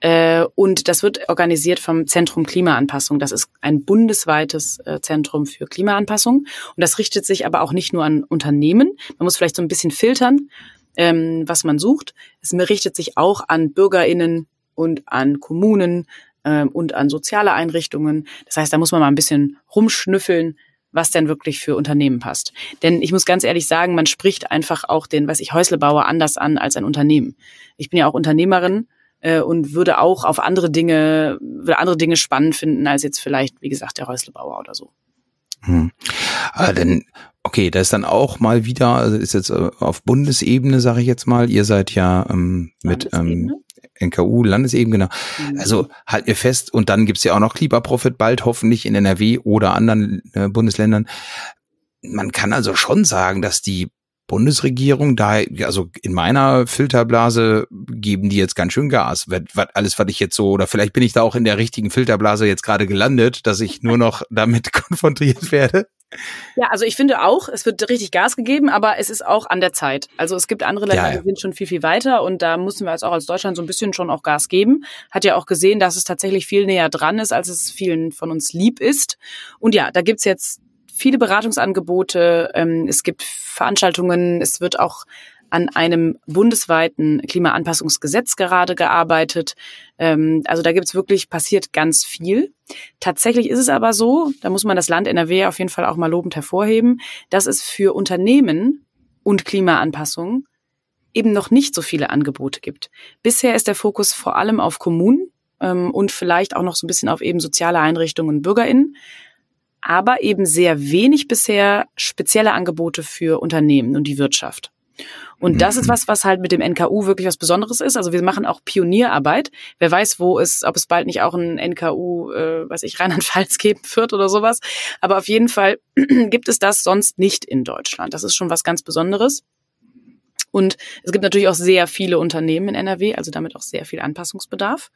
Äh, und das wird organisiert vom Zentrum Klimaanpassung. Das ist ein bundesweites äh, Zentrum für Klimaanpassung. Und das richtet sich aber auch nicht nur an Unternehmen. Man muss vielleicht so ein bisschen filtern, ähm, was man sucht. Es richtet sich auch an BürgerInnen und an Kommunen ähm, und an soziale Einrichtungen. Das heißt, da muss man mal ein bisschen rumschnüffeln, was denn wirklich für Unternehmen passt. Denn ich muss ganz ehrlich sagen, man spricht einfach auch den, was ich Häuslebauer anders an als ein Unternehmen. Ich bin ja auch Unternehmerin äh, und würde auch auf andere Dinge, würde andere Dinge spannend finden als jetzt vielleicht, wie gesagt, der Häuslebauer oder so. Hm. Aber denn, okay, da ist dann auch mal wieder, also ist jetzt äh, auf Bundesebene, sage ich jetzt mal, ihr seid ja ähm, mit ähm, NKU, Landesebene, genau. Mhm. Also halt mir fest, und dann gibt's ja auch noch Klimaprofit bald hoffentlich in NRW oder anderen äh, Bundesländern. Man kann also schon sagen, dass die Bundesregierung, da, also in meiner Filterblase geben die jetzt ganz schön Gas. Alles, was ich jetzt so, oder vielleicht bin ich da auch in der richtigen Filterblase jetzt gerade gelandet, dass ich nur noch damit konfrontiert werde. Ja, also ich finde auch, es wird richtig Gas gegeben, aber es ist auch an der Zeit. Also es gibt andere Länder, ja, ja. die sind schon viel, viel weiter und da müssen wir jetzt auch als Deutschland so ein bisschen schon auch Gas geben. Hat ja auch gesehen, dass es tatsächlich viel näher dran ist, als es vielen von uns lieb ist. Und ja, da gibt's jetzt viele Beratungsangebote, ähm, es gibt Veranstaltungen, es wird auch an einem bundesweiten Klimaanpassungsgesetz gerade gearbeitet. Ähm, also da gibt's wirklich, passiert ganz viel. Tatsächlich ist es aber so, da muss man das Land NRW auf jeden Fall auch mal lobend hervorheben, dass es für Unternehmen und Klimaanpassung eben noch nicht so viele Angebote gibt. Bisher ist der Fokus vor allem auf Kommunen ähm, und vielleicht auch noch so ein bisschen auf eben soziale Einrichtungen und BürgerInnen aber eben sehr wenig bisher spezielle Angebote für Unternehmen und die Wirtschaft. Und das ist mhm. was, was halt mit dem NKU wirklich was Besonderes ist. Also wir machen auch Pionierarbeit. Wer weiß, wo es, ob es bald nicht auch ein NKU, äh, weiß ich, Rheinland-Pfalz geben wird oder sowas. Aber auf jeden Fall gibt es das sonst nicht in Deutschland. Das ist schon was ganz Besonderes. Und es gibt natürlich auch sehr viele Unternehmen in NRW, also damit auch sehr viel Anpassungsbedarf.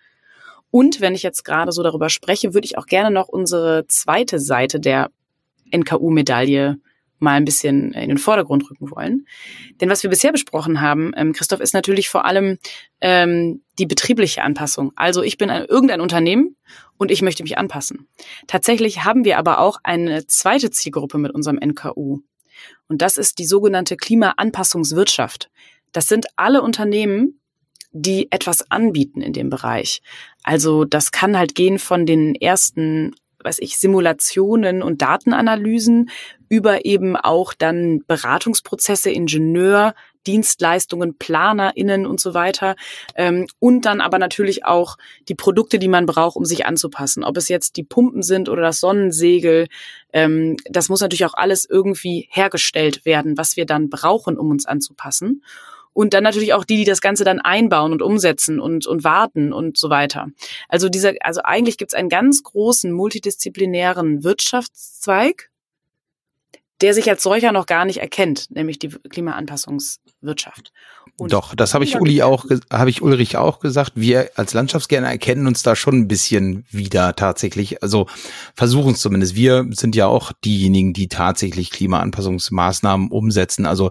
Und wenn ich jetzt gerade so darüber spreche, würde ich auch gerne noch unsere zweite Seite der NKU-Medaille mal ein bisschen in den Vordergrund rücken wollen. Denn was wir bisher besprochen haben, ähm, Christoph, ist natürlich vor allem ähm, die betriebliche Anpassung. Also ich bin ein, irgendein Unternehmen und ich möchte mich anpassen. Tatsächlich haben wir aber auch eine zweite Zielgruppe mit unserem NKU. Und das ist die sogenannte Klimaanpassungswirtschaft. Das sind alle Unternehmen, die etwas anbieten in dem Bereich. Also das kann halt gehen von den ersten weiß ich, Simulationen und Datenanalysen über eben auch dann Beratungsprozesse, Ingenieur, Dienstleistungen, PlanerInnen und so weiter. Ähm, und dann aber natürlich auch die Produkte, die man braucht, um sich anzupassen. Ob es jetzt die Pumpen sind oder das Sonnensegel, ähm, das muss natürlich auch alles irgendwie hergestellt werden, was wir dann brauchen, um uns anzupassen und dann natürlich auch die, die das Ganze dann einbauen und umsetzen und, und warten und so weiter. Also dieser, also eigentlich gibt es einen ganz großen multidisziplinären Wirtschaftszweig, der sich als solcher noch gar nicht erkennt, nämlich die Klimaanpassungswirtschaft. Und Doch, das habe ich Uli auch, habe ich Ulrich auch gesagt. Wir als Landschaftsgärtner erkennen uns da schon ein bisschen wieder tatsächlich. Also versuchen es zumindest. Wir sind ja auch diejenigen, die tatsächlich Klimaanpassungsmaßnahmen umsetzen. Also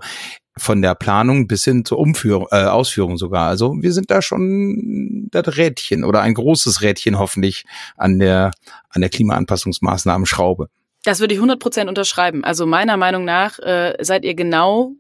von der Planung bis hin zur Umführung, äh, Ausführung sogar. Also wir sind da schon das Rädchen oder ein großes Rädchen hoffentlich an der an der Klimaanpassungsmaßnahmen-Schraube. Das würde ich 100 Prozent unterschreiben. Also meiner Meinung nach äh, seid ihr genau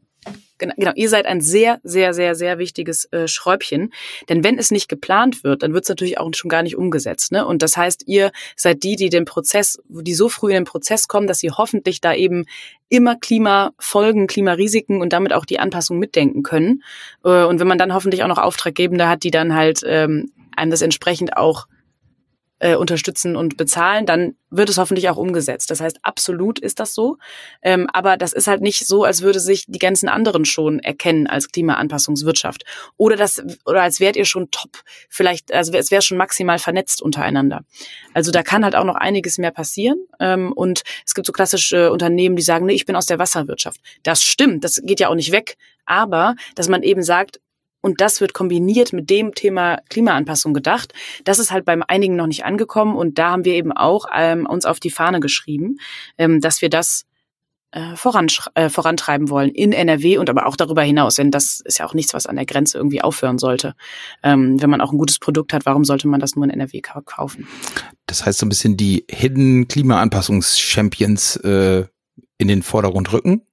Genau, genau, ihr seid ein sehr, sehr, sehr, sehr wichtiges äh, Schräubchen. Denn wenn es nicht geplant wird, dann wird es natürlich auch schon gar nicht umgesetzt. Ne? Und das heißt, ihr seid die, die den Prozess, die so früh in den Prozess kommen, dass sie hoffentlich da eben immer Klimafolgen, Klimarisiken und damit auch die Anpassung mitdenken können. Äh, und wenn man dann hoffentlich auch noch Auftraggebende hat, die dann halt ähm, einem das entsprechend auch äh, unterstützen und bezahlen, dann wird es hoffentlich auch umgesetzt. Das heißt, absolut ist das so. Ähm, aber das ist halt nicht so, als würde sich die ganzen anderen schon erkennen als Klimaanpassungswirtschaft. Oder das, oder als wärt ihr schon top, vielleicht, also es wäre schon maximal vernetzt untereinander. Also da kann halt auch noch einiges mehr passieren. Ähm, und es gibt so klassische Unternehmen, die sagen, nee, ich bin aus der Wasserwirtschaft. Das stimmt, das geht ja auch nicht weg. Aber, dass man eben sagt, und das wird kombiniert mit dem Thema Klimaanpassung gedacht. Das ist halt beim einigen noch nicht angekommen und da haben wir eben auch ähm, uns auf die Fahne geschrieben, ähm, dass wir das äh, äh, vorantreiben wollen in NRW und aber auch darüber hinaus. Denn das ist ja auch nichts, was an der Grenze irgendwie aufhören sollte. Ähm, wenn man auch ein gutes Produkt hat, warum sollte man das nur in NRW kaufen? Das heißt so ein bisschen die Hidden Klimaanpassungs-Champions äh, in den Vordergrund rücken?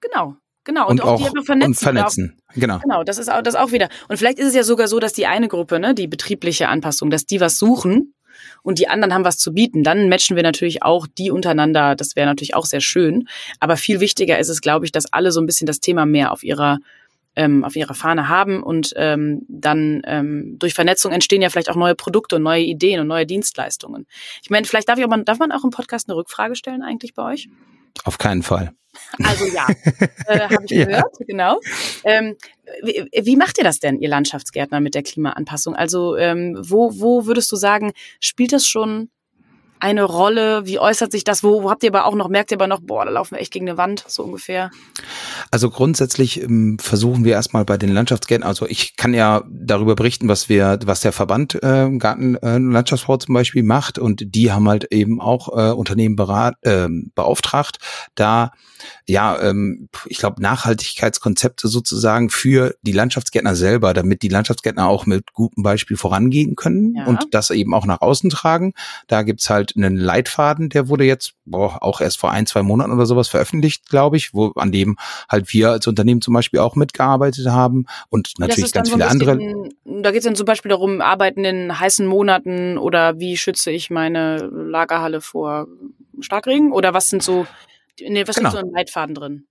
Genau. Genau, und, und auch, auch vernetzen. Und vernetzen. Genau. Genau, das ist auch, das auch wieder. Und vielleicht ist es ja sogar so, dass die eine Gruppe, ne, die betriebliche Anpassung, dass die was suchen und die anderen haben was zu bieten, dann matchen wir natürlich auch die untereinander. Das wäre natürlich auch sehr schön. Aber viel wichtiger ist es, glaube ich, dass alle so ein bisschen das Thema mehr auf ihrer ähm, auf ihrer Fahne haben und ähm, dann ähm, durch Vernetzung entstehen ja vielleicht auch neue Produkte und neue Ideen und neue Dienstleistungen. Ich meine, vielleicht darf ich auch darf man auch im Podcast eine Rückfrage stellen eigentlich bei euch? Auf keinen Fall. Also ja, äh, habe ich gehört, ja. genau. Ähm, wie, wie, macht ihr das denn, ihr Landschaftsgärtner, mit der Klimaanpassung? Also ähm, wo, wo würdest du sagen, spielt das schon eine Rolle? Wie äußert sich das? Wo, wo habt ihr aber auch noch, merkt ihr aber noch, boah, da laufen wir echt gegen eine Wand, so ungefähr? Also grundsätzlich ähm, versuchen wir erstmal bei den Landschaftsgärten, also ich kann ja darüber berichten, was wir, was der Verband äh, Garten äh, Landschaftsbau zum Beispiel macht und die haben halt eben auch äh, Unternehmen berat, äh, beauftragt, da ja, ähm, ich glaube, Nachhaltigkeitskonzepte sozusagen für die Landschaftsgärtner selber, damit die Landschaftsgärtner auch mit gutem Beispiel vorangehen können ja. und das eben auch nach außen tragen. Da gibt's halt einen Leitfaden, der wurde jetzt boah, auch erst vor ein, zwei Monaten oder sowas veröffentlicht, glaube ich, wo an dem halt wir als Unternehmen zum Beispiel auch mitgearbeitet haben und natürlich ganz viele so bisschen, andere. Da geht's dann zum Beispiel darum, arbeiten in heißen Monaten oder wie schütze ich meine Lagerhalle vor Starkregen oder was sind so Nee, was genau. steht so im Leitfaden drin?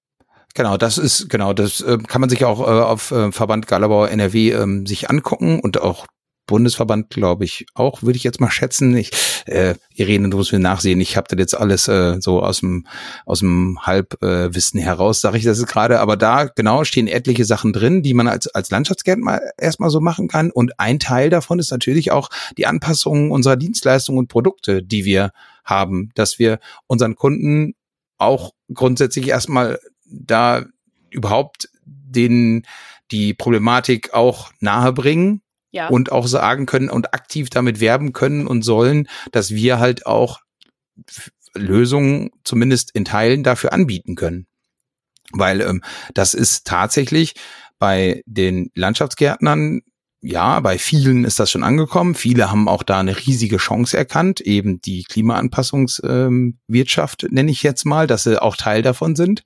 Genau, das ist genau, das äh, kann man sich auch äh, auf äh, Verband Galabauer NRW ähm, sich angucken und auch Bundesverband, glaube ich, auch, würde ich jetzt mal schätzen. Ich, äh, Irene, du musst mir nachsehen. Ich habe das jetzt alles äh, so aus dem aus dem Halbwissen äh, heraus, sage ich das gerade. Aber da genau stehen etliche Sachen drin, die man als als Landschaftsgärtner erstmal so machen kann. Und ein Teil davon ist natürlich auch die Anpassung unserer Dienstleistungen und Produkte, die wir haben, dass wir unseren Kunden auch grundsätzlich erstmal da überhaupt den die Problematik auch nahe bringen ja. und auch sagen können und aktiv damit werben können und sollen, dass wir halt auch Lösungen zumindest in Teilen dafür anbieten können. Weil ähm, das ist tatsächlich bei den Landschaftsgärtnern ja, bei vielen ist das schon angekommen. Viele haben auch da eine riesige Chance erkannt, eben die Klimaanpassungswirtschaft, ähm, nenne ich jetzt mal, dass sie auch Teil davon sind.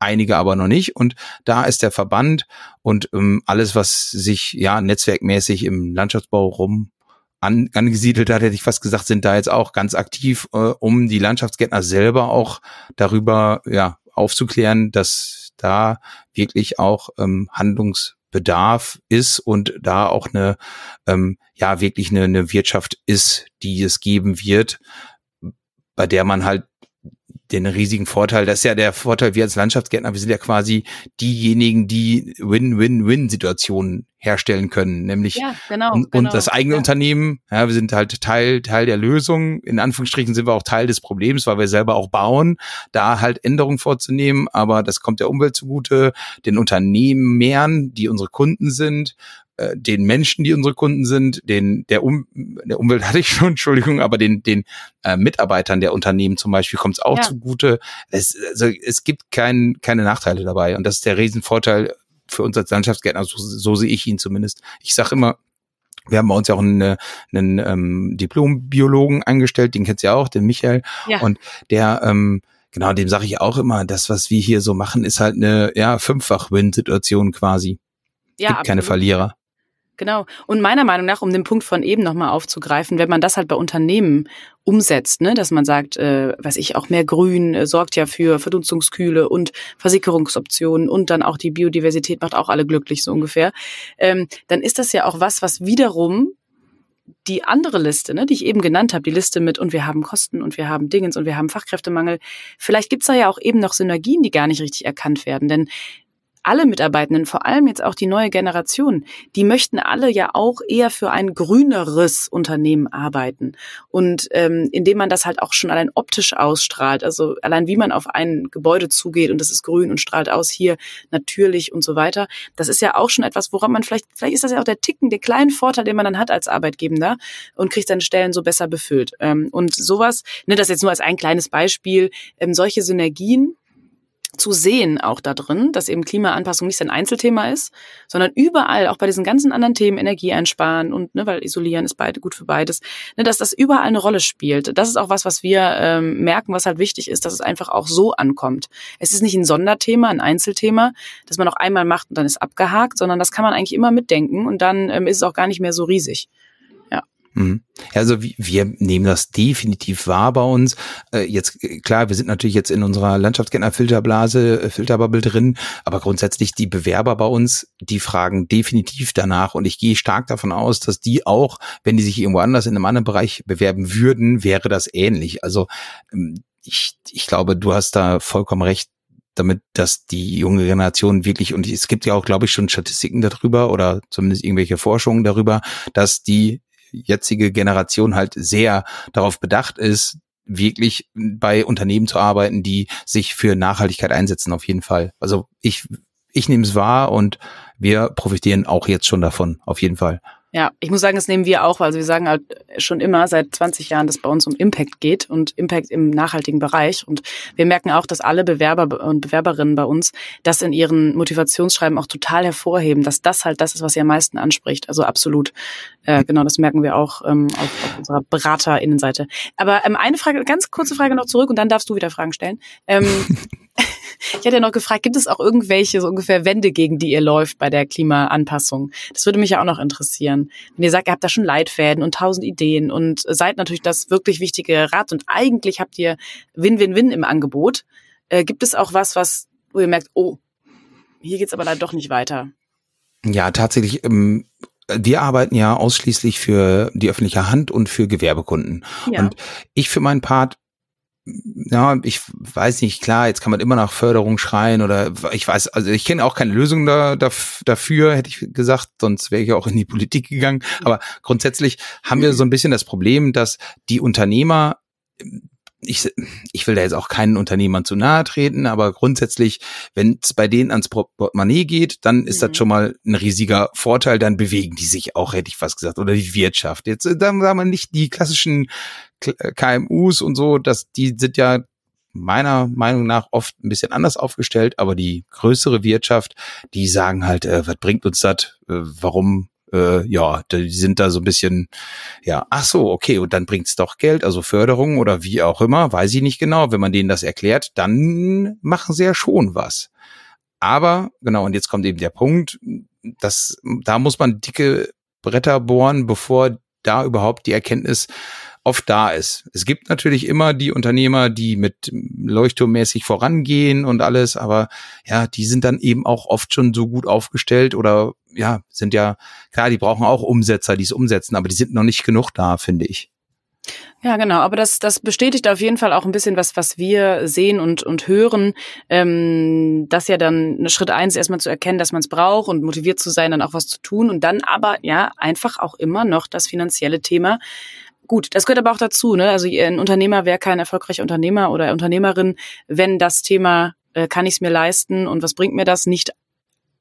Einige aber noch nicht. Und da ist der Verband und ähm, alles, was sich ja netzwerkmäßig im Landschaftsbau rum an, angesiedelt hat, hätte ich fast gesagt, sind da jetzt auch ganz aktiv, äh, um die Landschaftsgärtner selber auch darüber ja aufzuklären, dass da wirklich auch ähm, Handlungs Bedarf ist und da auch eine, ähm, ja, wirklich eine, eine Wirtschaft ist, die es geben wird, bei der man halt den riesigen Vorteil, das ist ja der Vorteil, wir als Landschaftsgärtner, wir sind ja quasi diejenigen, die Win-Win-Win-Situationen herstellen können, nämlich ja, genau, und, genau, das eigene ja. Unternehmen, ja, wir sind halt Teil, Teil der Lösung, in Anführungsstrichen sind wir auch Teil des Problems, weil wir selber auch bauen, da halt Änderungen vorzunehmen, aber das kommt der Umwelt zugute, den Unternehmen mehren, die unsere Kunden sind, äh, den Menschen, die unsere Kunden sind, den der, um, der Umwelt hatte ich schon, Entschuldigung, aber den den äh, Mitarbeitern der Unternehmen zum Beispiel kommt es auch ja. zugute. Es, also, es gibt kein, keine Nachteile dabei und das ist der Riesenvorteil für uns als Landschaftsgärtner. So, so sehe ich ihn zumindest. Ich sage immer, wir haben bei uns ja auch einen, einen ähm, Diplombiologen eingestellt, den kennst du ja auch, den Michael. Ja. Und der ähm, Genau, dem sage ich auch immer, das, was wir hier so machen, ist halt eine ja, Fünffach-Win-Situation quasi. Ja, Gibt absolut. keine Verlierer. Genau. Und meiner Meinung nach, um den Punkt von eben nochmal aufzugreifen, wenn man das halt bei Unternehmen umsetzt, ne, dass man sagt, äh, weiß ich, auch mehr Grün äh, sorgt ja für Verdunstungskühle und Versickerungsoptionen und dann auch die Biodiversität macht auch alle glücklich, so ungefähr, ähm, dann ist das ja auch was, was wiederum die andere Liste, ne, die ich eben genannt habe, die Liste mit und wir haben Kosten und wir haben Dingens und wir haben Fachkräftemangel, vielleicht gibt's da ja auch eben noch Synergien, die gar nicht richtig erkannt werden. Denn alle Mitarbeitenden, vor allem jetzt auch die neue Generation, die möchten alle ja auch eher für ein grüneres Unternehmen arbeiten. Und ähm, indem man das halt auch schon allein optisch ausstrahlt, also allein wie man auf ein Gebäude zugeht und das ist grün und strahlt aus hier natürlich und so weiter, das ist ja auch schon etwas, woran man vielleicht, vielleicht ist das ja auch der Ticken, der kleine Vorteil, den man dann hat als Arbeitgebender und kriegt seine Stellen so besser befüllt. Ähm, und sowas, ne, das jetzt nur als ein kleines Beispiel, ähm, solche Synergien, zu sehen auch da drin, dass eben Klimaanpassung nicht ein Einzelthema ist, sondern überall, auch bei diesen ganzen anderen Themen, Energie einsparen und, ne, weil isolieren ist beide gut für beides, ne, dass das überall eine Rolle spielt. Das ist auch was, was wir ähm, merken, was halt wichtig ist, dass es einfach auch so ankommt. Es ist nicht ein Sonderthema, ein Einzelthema, das man auch einmal macht und dann ist abgehakt, sondern das kann man eigentlich immer mitdenken und dann ähm, ist es auch gar nicht mehr so riesig. Mhm. Also wir nehmen das definitiv wahr bei uns. Äh, jetzt klar, wir sind natürlich jetzt in unserer Landschaftsgärtner-Filterblase, äh, Filterbubble drin, aber grundsätzlich die Bewerber bei uns, die fragen definitiv danach und ich gehe stark davon aus, dass die auch, wenn die sich irgendwo anders in einem anderen Bereich bewerben würden, wäre das ähnlich. Also ähm, ich, ich glaube, du hast da vollkommen recht damit, dass die junge Generation wirklich, und es gibt ja auch, glaube ich, schon Statistiken darüber oder zumindest irgendwelche Forschungen darüber, dass die jetzige Generation halt sehr darauf bedacht ist, wirklich bei Unternehmen zu arbeiten, die sich für Nachhaltigkeit einsetzen, auf jeden Fall. Also ich, ich nehme es wahr und wir profitieren auch jetzt schon davon, auf jeden Fall. Ja, ich muss sagen, das nehmen wir auch. Also wir sagen halt schon immer seit 20 Jahren, dass bei uns um Impact geht und Impact im nachhaltigen Bereich. Und wir merken auch, dass alle Bewerber und Bewerberinnen bei uns das in ihren Motivationsschreiben auch total hervorheben, dass das halt das ist, was sie am meisten anspricht. Also absolut. Äh, genau, das merken wir auch ähm, auf, auf unserer BeraterInnenseite. Aber ähm, eine Frage, ganz kurze Frage noch zurück und dann darfst du wieder Fragen stellen. Ähm, Ich hätte ja noch gefragt, gibt es auch irgendwelche so ungefähr Wände, gegen die ihr läuft bei der Klimaanpassung? Das würde mich ja auch noch interessieren. Wenn ihr sagt, ihr habt da schon Leitfäden und tausend Ideen und seid natürlich das wirklich wichtige Rat und eigentlich habt ihr Win-Win-Win im Angebot. Äh, gibt es auch was, was, wo ihr merkt, oh, hier geht's aber leider doch nicht weiter? Ja, tatsächlich. Ähm wir arbeiten ja ausschließlich für die öffentliche Hand und für Gewerbekunden. Ja. Und ich für meinen Part ja, ich weiß nicht, klar, jetzt kann man immer nach Förderung schreien oder ich weiß, also ich kenne auch keine Lösung da, da, dafür, hätte ich gesagt, sonst wäre ich auch in die Politik gegangen. Aber grundsätzlich haben wir so ein bisschen das Problem, dass die Unternehmer ich, ich will da jetzt auch keinen Unternehmern zu nahe treten, aber grundsätzlich, wenn es bei denen ans Portemonnaie geht, dann ist mhm. das schon mal ein riesiger Vorteil, dann bewegen die sich auch, hätte ich fast gesagt, oder die Wirtschaft. Jetzt, äh, dann sagen wir nicht die klassischen KMUs und so, dass die sind ja meiner Meinung nach oft ein bisschen anders aufgestellt, aber die größere Wirtschaft, die sagen halt, äh, was bringt uns das? Äh, warum äh, ja, die sind da so ein bisschen, ja, ach so, okay, und dann bringt's doch Geld, also Förderung oder wie auch immer, weiß ich nicht genau. Wenn man denen das erklärt, dann machen sie ja schon was. Aber, genau, und jetzt kommt eben der Punkt, dass, da muss man dicke Bretter bohren, bevor da überhaupt die Erkenntnis oft da ist. Es gibt natürlich immer die Unternehmer, die mit Leuchtturmmäßig vorangehen und alles, aber ja, die sind dann eben auch oft schon so gut aufgestellt oder ja, sind ja, klar, die brauchen auch Umsetzer, die es umsetzen, aber die sind noch nicht genug da, finde ich. Ja, genau. Aber das, das bestätigt auf jeden Fall auch ein bisschen was, was wir sehen und, und hören. Ähm, dass ja dann Schritt eins erstmal zu erkennen, dass man es braucht und motiviert zu sein, dann auch was zu tun. Und dann aber ja einfach auch immer noch das finanzielle Thema. Gut, das gehört aber auch dazu. Ne? Also ein Unternehmer wäre kein erfolgreicher Unternehmer oder Unternehmerin, wenn das Thema, äh, kann ich es mir leisten und was bringt mir das, nicht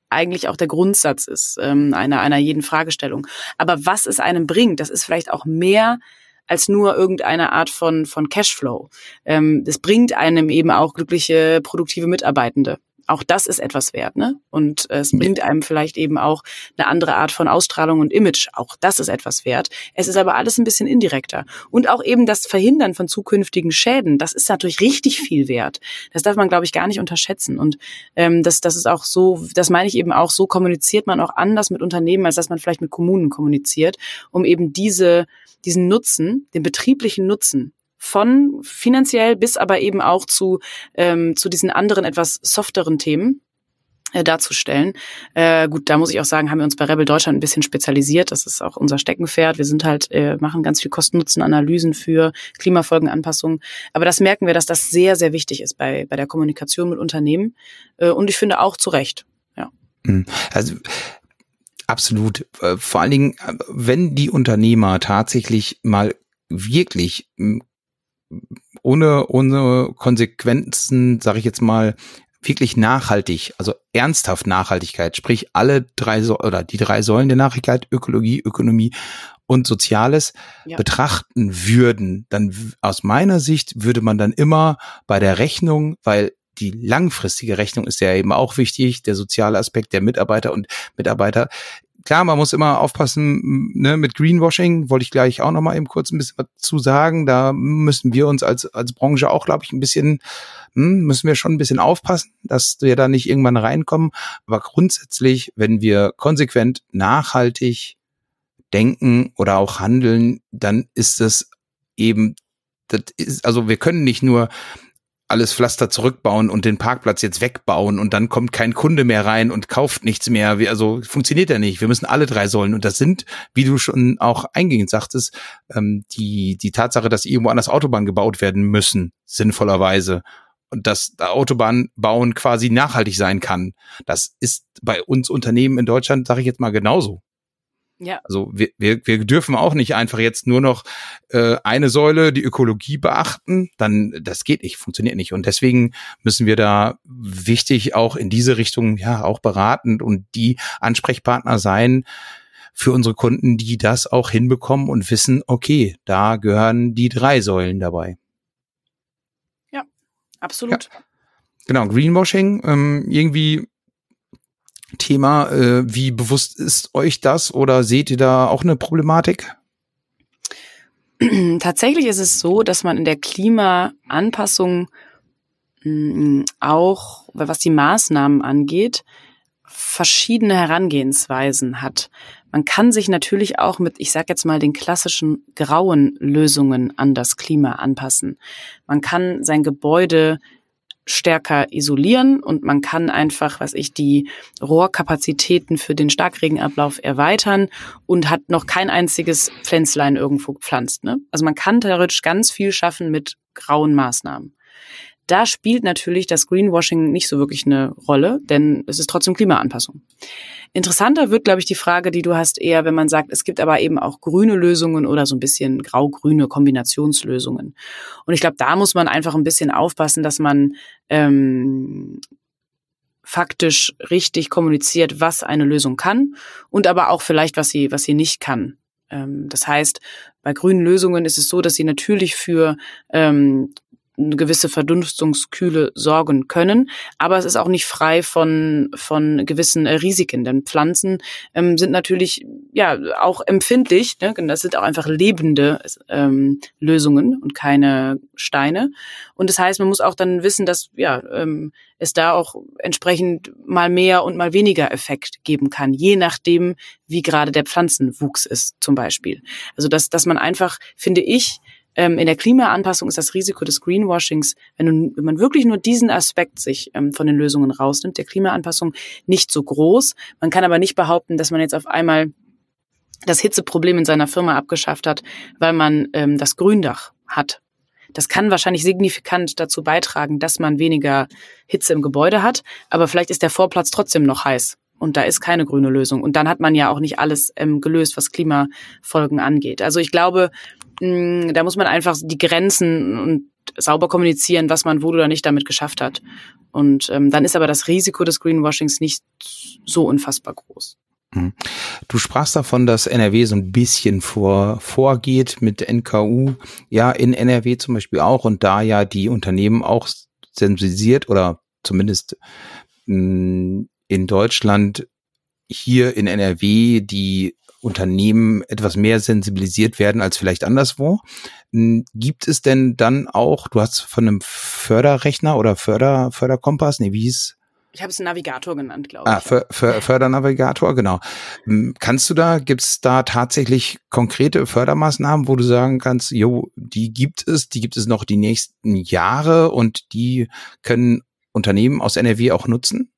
eigentlich auch der Grundsatz ist ähm, einer, einer jeden Fragestellung. Aber was es einem bringt, das ist vielleicht auch mehr als nur irgendeine Art von, von Cashflow. Ähm, das bringt einem eben auch glückliche, produktive Mitarbeitende auch das ist etwas wert, ne? Und äh, es bringt einem vielleicht eben auch eine andere Art von Ausstrahlung und Image. Auch das ist etwas wert. Es ist aber alles ein bisschen indirekter. Und auch eben das Verhindern von zukünftigen Schäden, das ist natürlich richtig viel wert. Das darf man, glaube ich, gar nicht unterschätzen. Und ähm, das, das ist auch so, das meine ich eben auch, so kommuniziert man auch anders mit Unternehmen, als dass man vielleicht mit Kommunen kommuniziert, um eben diese, diesen Nutzen, den betrieblichen Nutzen von finanziell bis aber eben auch zu, ähm, zu diesen anderen etwas softeren Themen äh, darzustellen. Äh, gut, da muss ich auch sagen, haben wir uns bei Rebel Deutschland ein bisschen spezialisiert. Das ist auch unser Steckenpferd. Wir sind halt, äh, machen ganz viel Kosten-Nutzen-Analysen für Klimafolgenanpassungen. Aber das merken wir, dass das sehr, sehr wichtig ist bei, bei der Kommunikation mit Unternehmen. Äh, und ich finde auch zu Recht. Ja. Hm. Also Absolut. Äh, vor allen Dingen, äh, wenn die Unternehmer tatsächlich mal wirklich hm, ohne, ohne Konsequenzen, sage ich jetzt mal, wirklich nachhaltig, also ernsthaft Nachhaltigkeit, sprich alle drei oder die drei Säulen der Nachhaltigkeit, Ökologie, Ökonomie und Soziales ja. betrachten würden, dann aus meiner Sicht würde man dann immer bei der Rechnung, weil die langfristige Rechnung ist ja eben auch wichtig, der soziale Aspekt der Mitarbeiter und Mitarbeiter. Klar, man muss immer aufpassen ne, mit Greenwashing, wollte ich gleich auch noch mal eben kurz ein bisschen was zu sagen. Da müssen wir uns als, als Branche auch, glaube ich, ein bisschen, hm, müssen wir schon ein bisschen aufpassen, dass wir da nicht irgendwann reinkommen. Aber grundsätzlich, wenn wir konsequent, nachhaltig denken oder auch handeln, dann ist es eben, das ist, also wir können nicht nur alles Pflaster zurückbauen und den Parkplatz jetzt wegbauen und dann kommt kein Kunde mehr rein und kauft nichts mehr. Also funktioniert ja nicht. Wir müssen alle drei Säulen und das sind, wie du schon auch eingehend sagtest, ähm, die die Tatsache, dass irgendwo anders Autobahnen gebaut werden müssen, sinnvollerweise und dass Autobahn bauen quasi nachhaltig sein kann. Das ist bei uns Unternehmen in Deutschland, sage ich jetzt mal genauso. Ja. Also wir, wir, wir dürfen auch nicht einfach jetzt nur noch äh, eine Säule, die Ökologie beachten, dann das geht nicht, funktioniert nicht. Und deswegen müssen wir da wichtig auch in diese Richtung ja auch beratend und die Ansprechpartner sein für unsere Kunden, die das auch hinbekommen und wissen, okay, da gehören die drei Säulen dabei. Ja, absolut. Ja. Genau, Greenwashing, ähm, irgendwie Thema. Äh, wie bewusst ist euch das oder seht ihr da auch eine Problematik? Tatsächlich ist es so, dass man in der Klimaanpassung mm, auch, was die Maßnahmen angeht, verschiedene Herangehensweisen hat. Man kann sich natürlich auch mit, ich sage jetzt mal, den klassischen grauen Lösungen an das Klima anpassen. Man kann sein Gebäude stärker isolieren und man kann einfach, was ich, die Rohrkapazitäten für den Starkregenablauf erweitern und hat noch kein einziges Pflänzlein irgendwo gepflanzt. Ne? Also man kann theoretisch ganz viel schaffen mit grauen Maßnahmen. Da spielt natürlich das Greenwashing nicht so wirklich eine Rolle, denn es ist trotzdem Klimaanpassung. Interessanter wird, glaube ich, die Frage, die du hast, eher, wenn man sagt, es gibt aber eben auch grüne Lösungen oder so ein bisschen grau-grüne Kombinationslösungen. Und ich glaube, da muss man einfach ein bisschen aufpassen, dass man ähm, faktisch richtig kommuniziert, was eine Lösung kann und aber auch vielleicht, was sie, was sie nicht kann. Ähm, das heißt, bei grünen Lösungen ist es so, dass sie natürlich für ähm, eine gewisse Verdunstungskühle sorgen können. Aber es ist auch nicht frei von, von gewissen äh, Risiken, denn Pflanzen ähm, sind natürlich ja auch empfindlich. Ne? Das sind auch einfach lebende ähm, Lösungen und keine Steine. Und das heißt, man muss auch dann wissen, dass ja ähm, es da auch entsprechend mal mehr und mal weniger Effekt geben kann, je nachdem, wie gerade der Pflanzenwuchs ist, zum Beispiel. Also dass, dass man einfach, finde ich, ähm, in der Klimaanpassung ist das Risiko des Greenwashings, wenn, du, wenn man wirklich nur diesen Aspekt sich ähm, von den Lösungen rausnimmt, der Klimaanpassung nicht so groß. Man kann aber nicht behaupten, dass man jetzt auf einmal das Hitzeproblem in seiner Firma abgeschafft hat, weil man ähm, das Gründach hat. Das kann wahrscheinlich signifikant dazu beitragen, dass man weniger Hitze im Gebäude hat, aber vielleicht ist der Vorplatz trotzdem noch heiß und da ist keine grüne Lösung. Und dann hat man ja auch nicht alles ähm, gelöst, was Klimafolgen angeht. Also ich glaube, mh, da muss man einfach die Grenzen und sauber kommunizieren, was man wohl oder nicht damit geschafft hat. Und ähm, dann ist aber das Risiko des Greenwashings nicht so unfassbar groß. Mhm. Du sprachst davon, dass NRW so ein bisschen vor, vorgeht mit NKU. Ja, in NRW zum Beispiel auch und da ja die Unternehmen auch sensibilisiert oder zumindest mh, in Deutschland hier in NRW die Unternehmen etwas mehr sensibilisiert werden als vielleicht anderswo. Gibt es denn dann auch, du hast von einem Förderrechner oder Förder, Förderkompass, nee, wie hieß? Ich habe es Navigator genannt, glaube ah, ich. Ah, För Fördernavigator, genau. Kannst du da, gibt es da tatsächlich konkrete Fördermaßnahmen, wo du sagen kannst, jo, die gibt es, die gibt es noch die nächsten Jahre und die können Unternehmen aus NRW auch nutzen?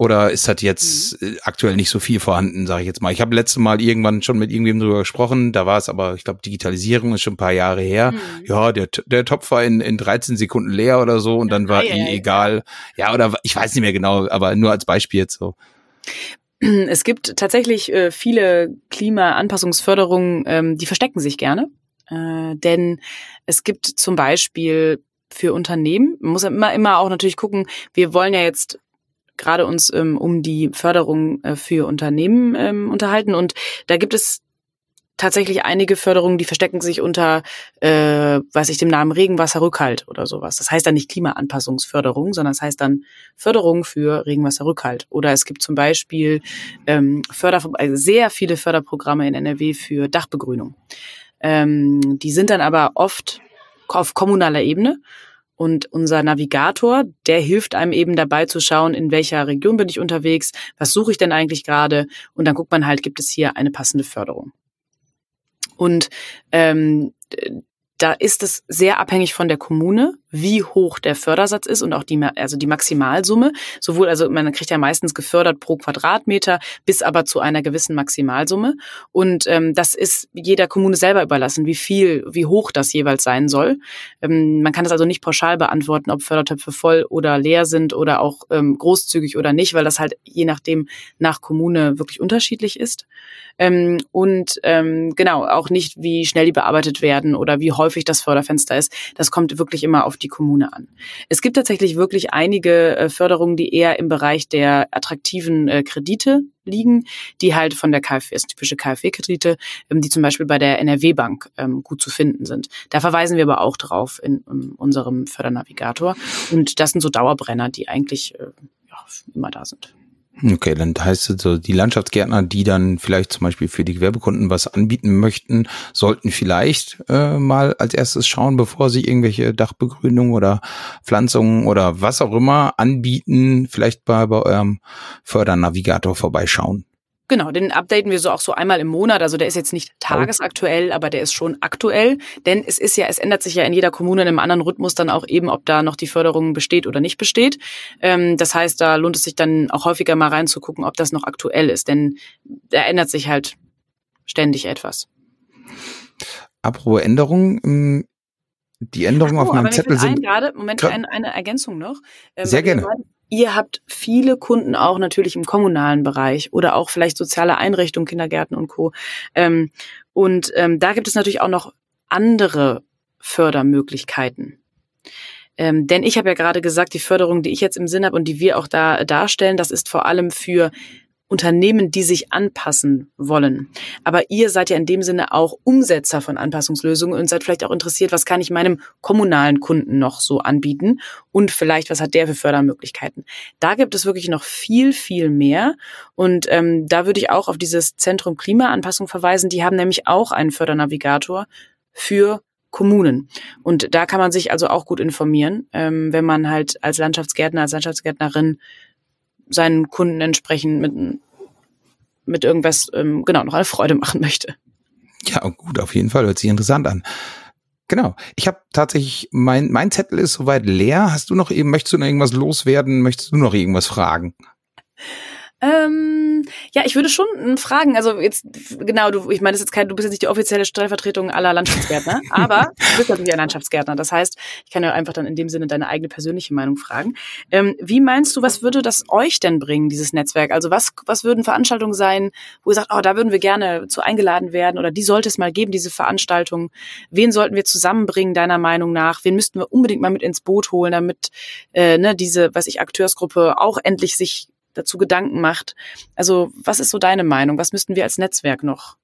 Oder ist das jetzt mhm. Äh, aktuell nicht so viel vorhanden, sage ich jetzt mal. Ich habe letztes Mal irgendwann schon mit irgendwem drüber gesprochen, da war es aber, ich glaube, Digitalisierung ist schon ein paar Jahre her. Mhm. Ja, der, der Topf war in, in 13 Sekunden leer oder so und dann war eh egal. Ja, oder ich weiß nicht mehr genau, aber nur als Beispiel jetzt so. Es gibt tatsächlich äh, viele Klimaanpassungsförderungen, ähm, die verstecken sich gerne. Äh, denn es gibt zum Beispiel für Unternehmen, man muss immer, immer auch natürlich gucken, wir wollen ja jetzt gerade uns ähm, um die Förderung äh, für Unternehmen ähm, unterhalten. Und da gibt es tatsächlich einige Förderungen, die verstecken sich unter, äh, weiß ich, dem Namen Regenwasserrückhalt oder sowas. Das heißt dann nicht Klimaanpassungsförderung, sondern das heißt dann Förderung für Regenwasserrückhalt. Oder es gibt zum Beispiel ähm, Förder, also sehr viele Förderprogramme in NRW für Dachbegrünung. Ähm, die sind dann aber oft auf kommunaler Ebene und unser Navigator, der hilft einem eben dabei zu schauen, in welcher Region bin ich unterwegs, was suche ich denn eigentlich gerade. Und dann guckt man halt, gibt es hier eine passende Förderung. Und ähm, da ist es sehr abhängig von der Kommune, wie hoch der Fördersatz ist und auch die, also die Maximalsumme. Sowohl, also man kriegt ja meistens gefördert pro Quadratmeter bis aber zu einer gewissen Maximalsumme. Und ähm, das ist jeder Kommune selber überlassen, wie viel, wie hoch das jeweils sein soll. Ähm, man kann das also nicht pauschal beantworten, ob Fördertöpfe voll oder leer sind oder auch ähm, großzügig oder nicht, weil das halt je nachdem nach Kommune wirklich unterschiedlich ist. Ähm, und ähm, genau, auch nicht, wie schnell die bearbeitet werden oder wie häufig das Förderfenster ist. Das kommt wirklich immer auf die Kommune an. Es gibt tatsächlich wirklich einige äh, Förderungen, die eher im Bereich der attraktiven äh, Kredite liegen, die halt von der KfW, ist typische KfW-Kredite, ähm, die zum Beispiel bei der NRW-Bank ähm, gut zu finden sind. Da verweisen wir aber auch drauf in, in unserem Fördernavigator. Und das sind so Dauerbrenner, die eigentlich äh, ja, immer da sind. Okay, dann heißt es so, die Landschaftsgärtner, die dann vielleicht zum Beispiel für die Gewerbekunden was anbieten möchten, sollten vielleicht äh, mal als erstes schauen, bevor sie irgendwelche Dachbegrünungen oder Pflanzungen oder was auch immer anbieten, vielleicht bei, bei eurem Fördernavigator vorbeischauen. Genau, den updaten wir so auch so einmal im Monat. Also der ist jetzt nicht tagesaktuell, aber der ist schon aktuell. Denn es ist ja, es ändert sich ja in jeder Kommune in einem anderen Rhythmus dann auch eben, ob da noch die Förderung besteht oder nicht besteht. Ähm, das heißt, da lohnt es sich dann auch häufiger mal reinzugucken, ob das noch aktuell ist. Denn da ändert sich halt ständig etwas. Apropos Änderungen, ähm, die Änderungen oh, auf meinem Zettel sind. Gerade, Moment, eine, eine Ergänzung noch. Ähm, Sehr gerne. Ihr habt viele Kunden auch natürlich im kommunalen Bereich oder auch vielleicht soziale Einrichtungen, Kindergärten und Co. Ähm, und ähm, da gibt es natürlich auch noch andere Fördermöglichkeiten. Ähm, denn ich habe ja gerade gesagt, die Förderung, die ich jetzt im Sinn habe und die wir auch da darstellen, das ist vor allem für Unternehmen, die sich anpassen wollen. Aber ihr seid ja in dem Sinne auch Umsetzer von Anpassungslösungen und seid vielleicht auch interessiert, was kann ich meinem kommunalen Kunden noch so anbieten und vielleicht, was hat der für Fördermöglichkeiten. Da gibt es wirklich noch viel, viel mehr. Und ähm, da würde ich auch auf dieses Zentrum Klimaanpassung verweisen. Die haben nämlich auch einen Fördernavigator für Kommunen. Und da kann man sich also auch gut informieren, ähm, wenn man halt als Landschaftsgärtner, als Landschaftsgärtnerin seinen Kunden entsprechend mit, mit irgendwas, ähm, genau, noch eine Freude machen möchte. Ja, gut, auf jeden Fall. Hört sich interessant an. Genau. Ich habe tatsächlich, mein, mein Zettel ist soweit leer. Hast du noch eben, möchtest du noch irgendwas loswerden? Möchtest du noch irgendwas fragen? Ähm, ja, ich würde schon fragen, also jetzt, genau, du, ich meine, das ist jetzt kein, du bist jetzt nicht die offizielle Stellvertretung aller Landschaftsgärtner, aber du bist natürlich ein Landschaftsgärtner. Das heißt, ich kann ja einfach dann in dem Sinne deine eigene persönliche Meinung fragen. Ähm, wie meinst du, was würde das euch denn bringen, dieses Netzwerk? Also was, was würden Veranstaltungen sein, wo ihr sagt, oh, da würden wir gerne zu eingeladen werden oder die sollte es mal geben, diese Veranstaltung? Wen sollten wir zusammenbringen, deiner Meinung nach? Wen müssten wir unbedingt mal mit ins Boot holen, damit äh, ne, diese, was ich, Akteursgruppe auch endlich sich dazu Gedanken macht. Also was ist so deine Meinung? Was müssten wir als Netzwerk noch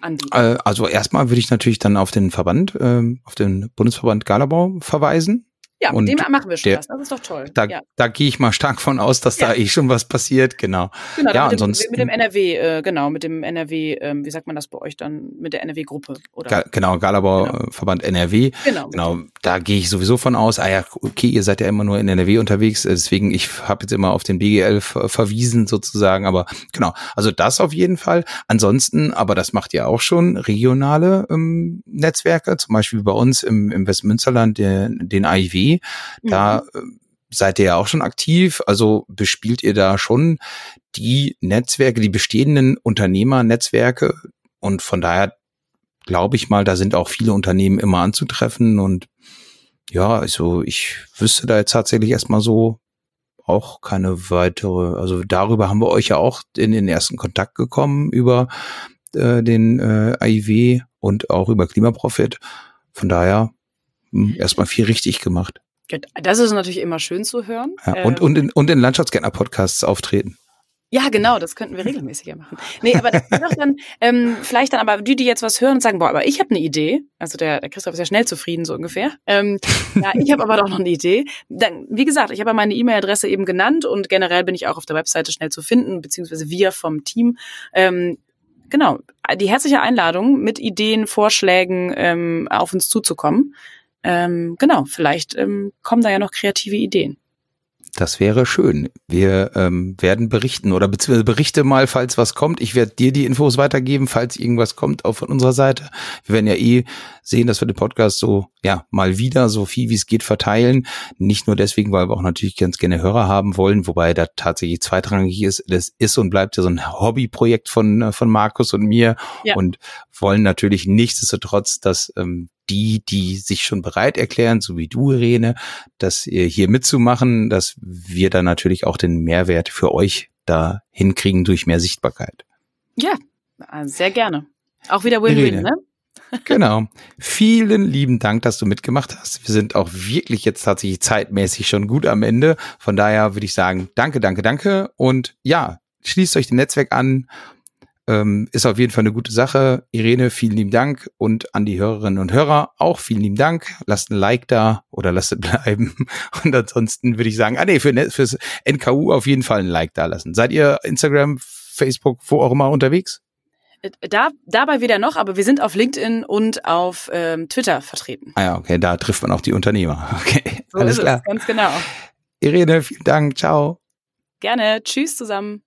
anbieten? Äh, also erstmal würde ich natürlich dann auf den Verband, ähm, auf den Bundesverband Galabau verweisen. Ja, mit dem machen wir schon der, was. Das ist doch toll. Da, ja. da gehe ich mal stark von aus, dass ja. da eh schon was passiert. Genau. Genau. Ja, mit ansonsten dem, mit dem NRW, äh, genau, mit dem NRW, ähm, wie sagt man das bei euch dann, mit der NRW-Gruppe oder? Ga, genau, Galabau genau. Äh, Verband NRW. Genau. Genau. Da gehe ich sowieso von aus. Ah ja, okay, ihr seid ja immer nur in NRW unterwegs, äh, deswegen ich habe jetzt immer auf den BGL verwiesen sozusagen. Aber genau, also das auf jeden Fall. Ansonsten, aber das macht ja auch schon regionale ähm, Netzwerke, zum Beispiel bei uns im, im Westmünsterland den, den AIW. Da da mhm. seid ihr ja auch schon aktiv. Also bespielt ihr da schon die Netzwerke, die bestehenden Unternehmernetzwerke. Und von daher glaube ich mal, da sind auch viele Unternehmen immer anzutreffen. Und ja, also ich wüsste da jetzt tatsächlich erstmal so auch keine weitere, also darüber haben wir euch ja auch in den ersten Kontakt gekommen über äh, den äh, AIW und auch über Klimaprofit. Von daher hm, erstmal viel richtig gemacht. Das ist natürlich immer schön zu hören. Ja, und, ähm, und in, und in Landschaftsgärtner-Podcasts auftreten. Ja, genau, das könnten wir regelmäßiger machen. Nee, aber das ist doch dann, ähm, vielleicht dann aber die, die jetzt was hören und sagen, boah, aber ich habe eine Idee. Also der, der Christoph ist ja schnell zufrieden, so ungefähr. Ähm, ja, ich habe aber doch noch eine Idee. Dann, wie gesagt, ich habe meine E-Mail-Adresse eben genannt und generell bin ich auch auf der Webseite schnell zu finden, beziehungsweise wir vom Team. Ähm, genau, die herzliche Einladung, mit Ideen, Vorschlägen ähm, auf uns zuzukommen. Ähm, genau, vielleicht ähm, kommen da ja noch kreative Ideen. Das wäre schön. Wir ähm, werden berichten oder beziehungsweise berichte mal, falls was kommt. Ich werde dir die Infos weitergeben, falls irgendwas kommt auch von unserer Seite. Wir werden ja eh sehen, dass wir den Podcast so ja mal wieder so viel wie es geht verteilen. Nicht nur deswegen, weil wir auch natürlich ganz gerne Hörer haben wollen, wobei da tatsächlich zweitrangig ist. Das ist und bleibt ja so ein Hobbyprojekt von äh, von Markus und mir ja. und wollen natürlich nichtsdestotrotz, dass ähm, die, die sich schon bereit erklären, so wie du, Irene, das hier mitzumachen, dass wir dann natürlich auch den Mehrwert für euch da hinkriegen durch mehr Sichtbarkeit. Ja, sehr gerne. Auch wieder Win-Win, ne? genau. Vielen lieben Dank, dass du mitgemacht hast. Wir sind auch wirklich jetzt tatsächlich zeitmäßig schon gut am Ende. Von daher würde ich sagen, danke, danke, danke. Und ja, schließt euch dem Netzwerk an ähm, ist auf jeden Fall eine gute Sache. Irene, vielen lieben Dank und an die Hörerinnen und Hörer auch vielen lieben Dank. Lasst ein Like da oder lasst es bleiben. Und ansonsten würde ich sagen, ah nee, für, ne, fürs NKU auf jeden Fall ein Like da lassen. Seid ihr Instagram, Facebook, wo auch immer unterwegs? Äh, da, dabei wieder noch, aber wir sind auf LinkedIn und auf ähm, Twitter vertreten. Ah ja, okay, da trifft man auch die Unternehmer. Okay, so alles klar. Es, ganz genau. Irene, vielen Dank, ciao. Gerne, tschüss zusammen.